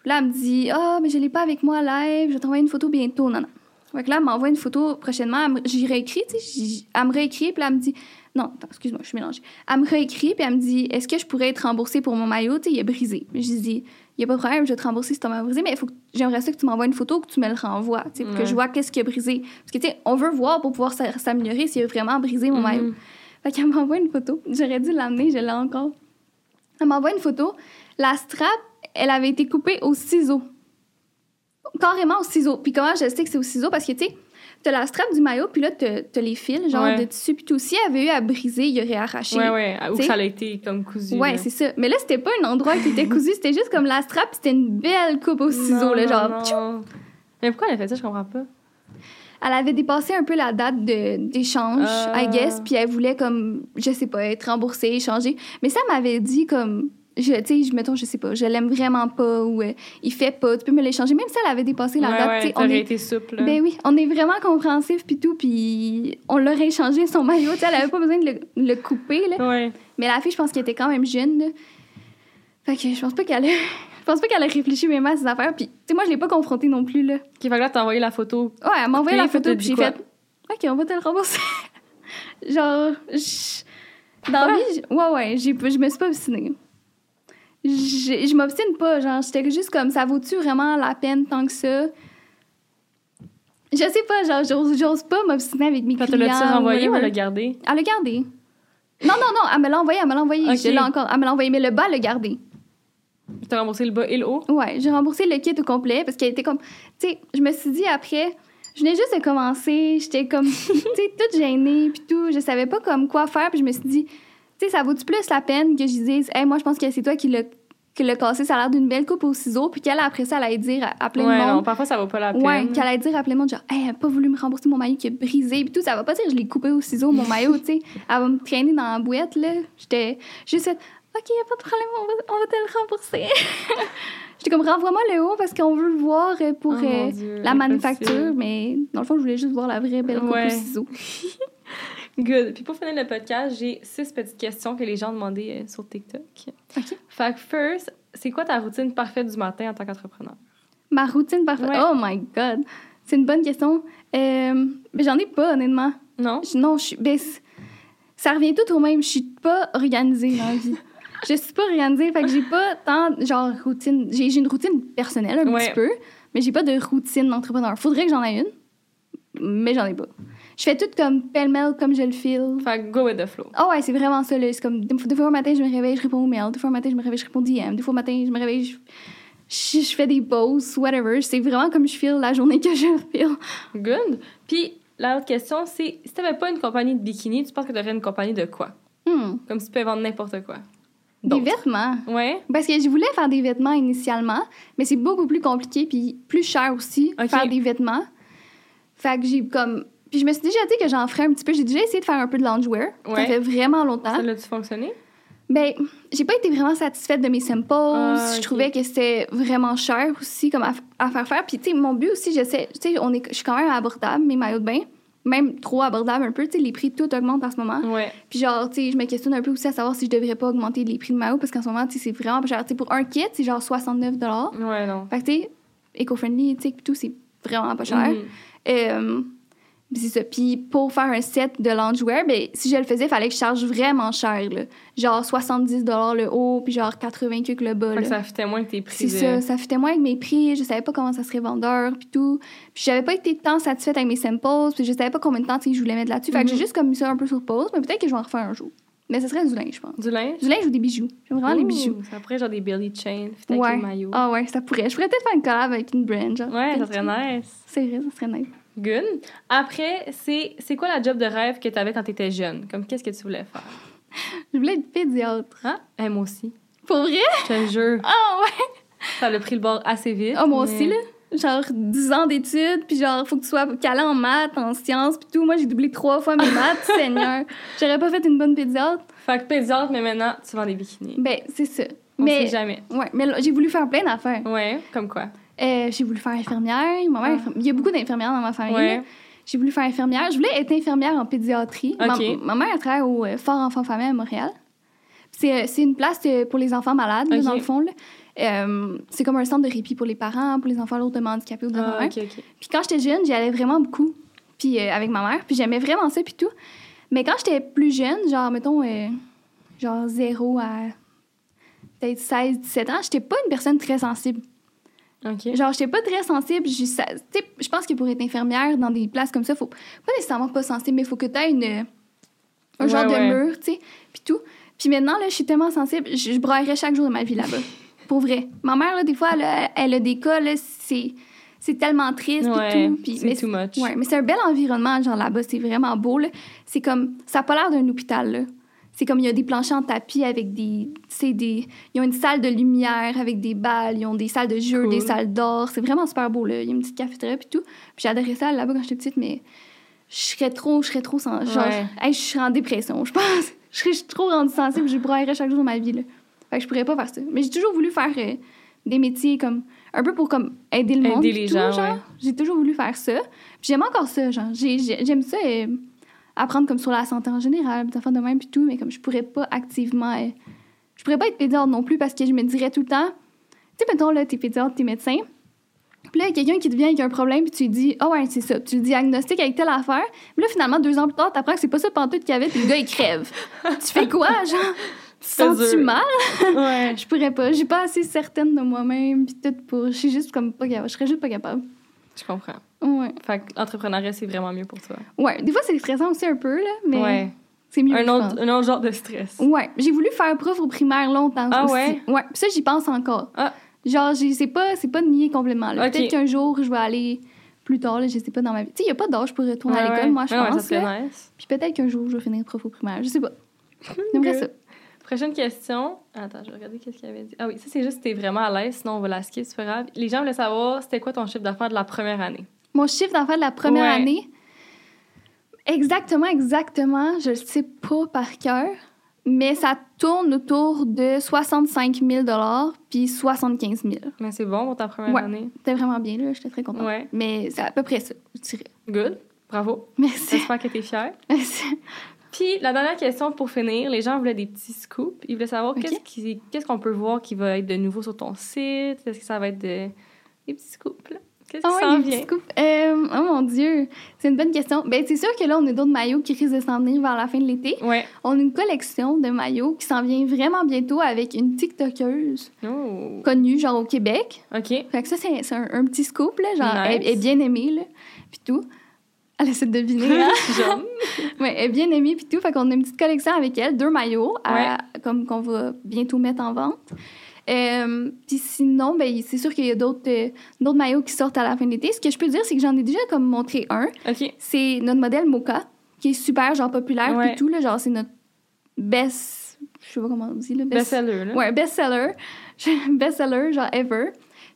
Puis là, elle me dit, ah, mais je l'ai pas avec moi live, je vais t'envoyer une photo bientôt. Non, non. Fait que là, elle m'envoie une photo prochainement. J'y réécris, tu sais. Elle me réécrit, puis elle me dit, non, attends, excuse-moi, je suis mélangée. Elle me réécrit, puis elle me dit, est-ce que je pourrais être remboursée pour mon maillot? Tu sais, il est brisé. Je lui dis, il n'y a pas de problème, je vais te rembourser si ton maillot est brisé, mais il faut que- j'aimerais ça que tu m'envoies une photo, que tu me le renvoies, tu sais, pour que je vois qu'est-ce qui a brisé. Parce que, tu sais, on veut voir pour pouvoir s'a- s'améliorer s'il a vraiment brisé mon Mhm. maillot. Fait qu'elle m'envoie une photo. J'aurais dû l'amener, je l'ai encore. Elle m'envoie une photo. La strap, elle avait été coupée au ciseau. Carrément au ciseau. Puis comment je sais que c'est au ciseau? Parce que, tu sais, t'as la strap du maillot, puis là, t'as les fils, genre Ouais. de tissu, puis tout. Si elle avait eu à briser, il aurait arraché. Ouais, ouais. Ou que ça a été comme cousu. Ouais, c'est ça. Mais là, c'était pas un endroit qui était cousu, c'était juste comme la strap, c'était une belle coupe au ciseau, là, genre. non. Mais pourquoi elle a fait ça? Je comprends pas. Elle avait dépassé un peu la date d'échange, Ah. I guess, puis elle voulait comme, je sais pas, être remboursée, échanger. Mais ça m'avait dit comme, je, tu sais, je- mettons, je sais pas, je l'aime vraiment pas ou euh, il fait pas, tu peux me l'échanger. Même si elle avait dépassé la ouais, date, ouais, on est... été souple. là. Ben oui, on est vraiment compréhensif puis tout, puis on l'aurait échangé son maillot, tu elle avait pas besoin de le, le couper, là. Ouais. Mais la fille, je pense qu'elle était quand même jeune, là. Fait que je pense pas qu'elle a... Je pense pas qu'elle a réfléchi même à ses affaires. Puis, tu sais, moi, je l'ai pas confrontée non plus, là. Fait que là, t'as envoyé la photo. Ouais, elle m'a envoyé la photo, puis j'ai fait OK, on va te le rembourser. Genre, je- dans la vie, ouais, ouais, je me suis pas obstinée. Je m'obstine pas, genre, j'étais juste comme, ça vaut-tu vraiment la peine tant que ça? Je sais pas, genre, j'ose, j'ose pas m'obstiner avec mes Quand clients. tu l'as-tu renvoyé ou elle l'a gardé? Elle l'a gardé. Non, non, non, elle me l'a envoyé, elle me l'a envoyé. Je l'ai encore, elle me l'a envoyé, mais le bas, elle l'a gardé. T'as remboursé le bas et le haut? Ouais, j'ai remboursé le kit au complet parce qu'elle était comme. Tu sais, je me suis dit après, je venais juste de commencer, j'étais comme, tu sais, toute gênée, puis tout. Je savais pas comme quoi faire, puis je me suis dit, tu sais, ça vaut-tu plus la peine que je dise, hey, moi, je pense que c'est toi qui l'as qui l'a cassé, ça a l'air d'une belle coupe au ciseau, puis qu'elle, après ça, elle allait dire à, à plein ouais, de monde. non, parfois ça vaut pas la peine. Ouais, qu'elle allait dire à plein de monde, genre, hey, elle a pas voulu me rembourser mon maillot qui est brisé, puis tout. Ça va pas dire, je l'ai coupé au ciseau, mon maillot, tu sais. Elle va me traîner dans la boîte, là. J'étais juste OK, y a pas de problème, on va, on va te le rembourser. J'étais comme, renvoie-moi le haut parce qu'on veut le voir pour Oh, euh, Dieu, la manufacture, mais dans le fond, je voulais juste voir la vraie belle coupe Ouais. au ciseau. Good. Puis pour finir le podcast, j'ai six petites questions que les gens ont demandées euh, sur TikTok. OK. Fait que first, c'est quoi ta routine parfaite du matin en tant qu'entrepreneur? Ma routine parfaite? Ouais. Oh my God! C'est une bonne question. Euh, mais j'en ai pas, honnêtement. Non? Je- Non, je suis. ben, ça revient tout au même. Je suis pas organisée dans la vie. je suis pas organisée, fait que j'ai pas tant, genre, routine. J'ai j'ai une routine personnelle un Ouais. petit peu, mais j'ai pas de routine d'entrepreneur. Faudrait que j'en aie une, mais j'en ai pas. Je fais tout comme pêle-mêle, comme je le feel. Fait go with the flow. Ah ouais, c'est vraiment ça, là. C'est comme, des fois, des fois au matin, je me réveille, je réponds aux mails. Des fois au matin, je me réveille, je réponds DM. Des fois au matin, je me réveille, je, je, je fais des pauses, whatever. C'est vraiment comme je feel la journée que je feel. Good. Puis la autre question, c'est si t'avais pas une compagnie de bikini, tu penses que t'aurais une compagnie de quoi? Hmm. Comme si tu peux vendre n'importe quoi. Des vêtements. Ouais? Parce que je voulais faire des vêtements initialement, mais c'est beaucoup plus compliqué puis plus cher aussi faire des vêtements. Fait que j'ai comme puis je me suis déjà dit que j'en ferais un petit peu. J'ai déjà essayé de faire un peu de loungewear. Ouais. Ça fait vraiment longtemps. Ça l'a-tu fonctionné? Ben, j'ai pas été vraiment satisfaite de mes samples. Ah, Je trouvais que c'était vraiment cher aussi comme à, à faire faire. Puis tu sais, mon but aussi, je sais, tu sais, on est, je suis quand même abordable mes maillots de bain, même trop abordable un peu. Tu sais, les prix tout augmentent en ce moment. Ouais. Puis genre, tu sais, je me questionne un peu aussi à savoir si je devrais pas augmenter les prix de maillot parce qu'en ce moment, tu sais, c'est vraiment pas cher. Tu sais, pour un kit, c'est genre 69 Ouais, non. Fait que tu sais, éco-friendly, tu sais, puis tout, c'est vraiment pas cher. Mhm. Euh, c'est ça. Puis pour faire un set de loungewear, ben, si je le faisais, il fallait que je charge vraiment cher. Là. Genre 70 le haut, puis genre 80 que le bas. Là. ça fitait moins que tes prix. C'est de- ça, ça fitait moins avec mes prix, je savais pas comment ça serait vendeur, puis tout. Puis j'avais pas été tant satisfaite avec mes samples, puis je savais pas combien de temps je voulais mettre là-dessus. Fait que j'ai Mhm. juste comme mis ça un peu sur pause, mais peut-être que je vais en refaire un jour. Mais ce serait du linge, je pense. Du linge? Du linge ou des bijoux. J'aime vraiment les bijoux. Ça pourrait genre des belly chains, fit avec Ouais. le maillot. Ah ouais, ça pourrait. Je pourrais peut-être faire une collab avec une brand, genre. Ouais, ça serait nice. C'est vrai, ça serait nice. Good. Après, c'est c'est quoi la job de rêve que tu avais quand tu étais jeune? Comme qu'est-ce que tu voulais faire? Je voulais être pédiatre. Hein? Eh, moi aussi. Pour vrai? Je te jure. Ah ouais! Ça a pris le bord assez vite. Ah, moi mais- aussi, là. Genre 10 ans d'études, puis genre, faut que tu sois calé en maths, en sciences, puis tout. Moi, j'ai doublé trois fois mes maths, Seigneur. J'aurais pas fait une bonne pédiatre. Fait que pédiatre, mais maintenant, tu vends des bikinis. Ben, c'est ça. On mais, sait jamais. ouais, mais j'ai voulu faire plein d'affaires. Ouais, comme quoi? Euh, j'ai voulu faire infirmière. Ma mère, Ah. Il y a beaucoup d'infirmières dans ma famille. Ouais. J'ai voulu faire infirmière. Je voulais être infirmière en pédiatrie. Ma- mère, elle travaille au euh, Fort Enfant Famille à Montréal. C'est euh, c'est une place pour les enfants malades, là, Ok. dans le fond. Euh, c'est comme un centre de répit pour les parents, pour les enfants lourdement handicapés ou de Ah. Puis quand j'étais jeune, j'y allais vraiment beaucoup. Puis euh, avec ma mère. Puis j'aimais vraiment ça, puis tout. Mais quand j'étais plus jeune, genre, mettons, genre 0 à peut-être 16, 17 ans, j'étais pas une personne très sensible. Ok. Genre, j'étais pas très sensible. Je, pense que pour être infirmière dans des places comme ça, faut pas nécessairement pas sensible, mais il faut que tu aies une, un genre Ouais, de mur, tu sais, puis tout. Puis maintenant, là, je suis tellement sensible, je, je braillerais chaque jour de ma vie là-bas. pour vrai. Ma mère, là, des fois, elle a, elle a des cas, c'est, c'est tellement triste Ouais, tout. Mais too much. Ouais, mais c'est un bel environnement, genre là-bas, c'est vraiment beau, là. C'est comme, ça a pas l'air d'un hôpital, là. C'est comme, il y a des planchers en tapis avec des, sais, des... Ils ont une salle de lumière avec des balles, ils ont des salles de jeux, Cool. des salles d'or. C'est vraiment super beau, là. Il y a une petite cafétéria puis tout. Puis j'adorais ça là-bas quand j'étais petite, mais je serais trop, je serais trop sans... Genre, Ouais. hey, je serais en dépression, je pense. Je serais trop rendue sensible, je braillerais chaque jour de ma vie, là. Fait que je pourrais pas faire ça. Mais j'ai toujours voulu faire euh, des métiers comme... Un peu pour comme aider le monde. Aider les tout, gens, ouais. J'ai toujours voulu faire ça. J'aime encore ça, genre. J'ai- j'ai- J'aime ça... euh, apprendre comme sur la santé en général, des affaires de même puis tout, mais comme je pourrais pas activement... euh, je pourrais pas être pédiatre non plus parce que je me dirais tout le temps... Tu sais, mettons, là, t'es pédiatre, t'es médecin, puis là, il y a quelqu'un qui te vient avec un problème, puis tu lui dis, ah ouais, c'est ça. Puis tu le diagnostiques avec telle affaire. Mais là, finalement, deux ans plus tard, t'apprends que c'est pas ça pantoute qu'il y avait, puis le gars, il crève. tu fais quoi, genre? Sens-tu mal? Ouais. Je pourrais pas. Je suis pas assez certaine de moi-même, puis tout pour. Je suis juste comme pas capable. Je serais juste pas capable. Je comprends. Ouais. Fait que l'entrepreneuriat, c'est vraiment mieux pour toi. Ouais. Des fois, c'est stressant aussi un peu, là, mais ouais. c'est mieux. Un autre, un autre genre de stress. Ouais. J'ai voulu faire prof au primaire longtemps Ah aussi. ouais? Ouais. Puis ça, j'y pense encore. Ah. Genre, c'est pas, pas nié complètement. là. Ok. Peut-être qu'un jour, je vais aller plus tard, là, je sais pas, dans ma vie. Tu sais, il y a pas d'âge pour retourner à Ouais, l'école, ouais. moi, je Ouais, ouais, pense. ça serait là. nice. Puis peut-être qu'un jour, je vais finir prof au primaire. Je sais pas. J'aimerais ça. Prochaine question. Attends, je vais regarder qu'est-ce qu'il avait dit. Ah oui, ça, c'est juste si t'es vraiment à l'aise, sinon on va la skip, c'est pas grave. Les gens voulaient savoir, c'était quoi ton chiffre d'affaires de la première année? Mon chiffre d'affaires de la première Ouais. année, exactement, exactement, je le sais pas par cœur, mais ça tourne autour de 65 000 puis 75 000 Mais c'est bon pour ta première Ouais. année. C'était vraiment bien, là, j'étais très contente. Ouais. Mais c'est à peu près ça, je dirais. Good. Bravo. Merci. J'espère que t'es fière. Merci. Puis, la dernière question pour finir, les gens voulaient des petits scoops. Ils voulaient savoir qu'est-ce qu'on peut voir qui va être de nouveau sur ton site? Est-ce que ça va être de- des petits scoops, là? Qu'est-ce qui Ah s'en vient? Euh, oh mon Dieu, c'est une bonne question. Ben, c'est sûr que là, on a d'autres maillots qui risquent de s'en venir vers la fin de l'été. Ouais. On a une collection de maillots qui s'en vient vraiment bientôt avec une TikTokeuse Oh. connue, genre au Québec. OK. Fait que ça, c'est c'est un, un petit scoop, là. Genre, Nice. elle, elle est bien aimée, là. Puis tout. Elle essaie de deviner, hein? Genre. ouais, elle est bien aimée, puis tout. Fait qu'on a une petite collection avec elle, deux maillots, à- comme qu'on va bientôt mettre en vente. Euh, puis sinon, ben, c'est sûr qu'il y a d'autres euh, d'autres maillots qui sortent à la fin de l'été. Ce que je peux dire, c'est que j'en ai déjà comme montré un. OK. C'est notre modèle Mocha, qui est super, genre, populaire, Ouais. puis tout, là. Genre, c'est notre best... Je sais pas comment on dit, là. Best-seller, là. Ouais, best-seller. best-seller, genre ever.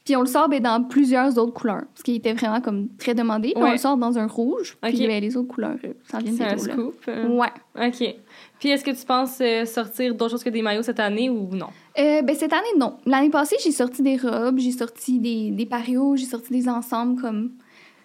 Puis on le sort ben, dans plusieurs autres couleurs, parce qu'il était vraiment comme très demandé. Puis Ouais. on le sort dans un rouge, puis Ok. ben, les autres couleurs, euh, ça vient C'est un scoop. euh. Ouais. OK. Puis, est-ce que tu penses euh, sortir d'autres choses que des maillots cette année ou non? Euh, ben, cette année, non. L'année passée, j'ai sorti des robes, j'ai sorti des, des parios, j'ai sorti des ensembles comme...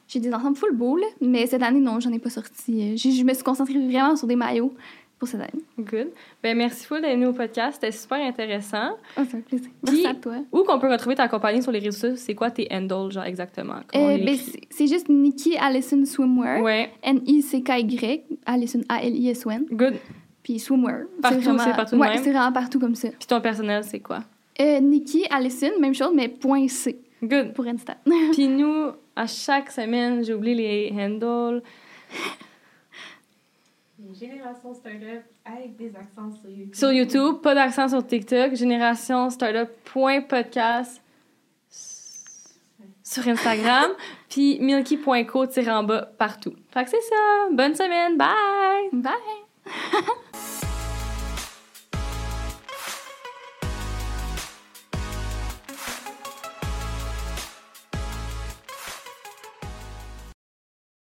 J'ai des ensembles full beaux, là. Mais cette année, non, j'en ai pas sorti. Euh, Je me suis concentrée vraiment sur des maillots pour cette année. Good. Ben, merci full d'être venu au podcast. C'était super intéressant. Oh, c'est un plaisir. Puis- Merci à toi. Où qu'on peut retrouver ta compagnie sur les réseaux sociaux? C'est quoi tes handles, genre, exactement? Euh, ben, c'est juste Nikki Allison Swimwear. Ouais. N-I-C-K-Y. Allison, A-L-I-S-O-N. Good. Puis swimwear. Partout, vraiment- c'est partout de Ouais, c'est vraiment partout comme ça. Puis ton personnel, c'est quoi? Euh, Nikki Allison, même chose, mais point C Good. pour Insta. Puis nous, à chaque semaine, j'ai oublié les handles. Génération Startup avec des accents sur YouTube. Sur YouTube, pas d'accent sur TikTok. Génération Startup.podcast sur Instagram. puis milky.co tiré en bas partout. Fait que c'est ça. Bonne semaine. Bye! Bye!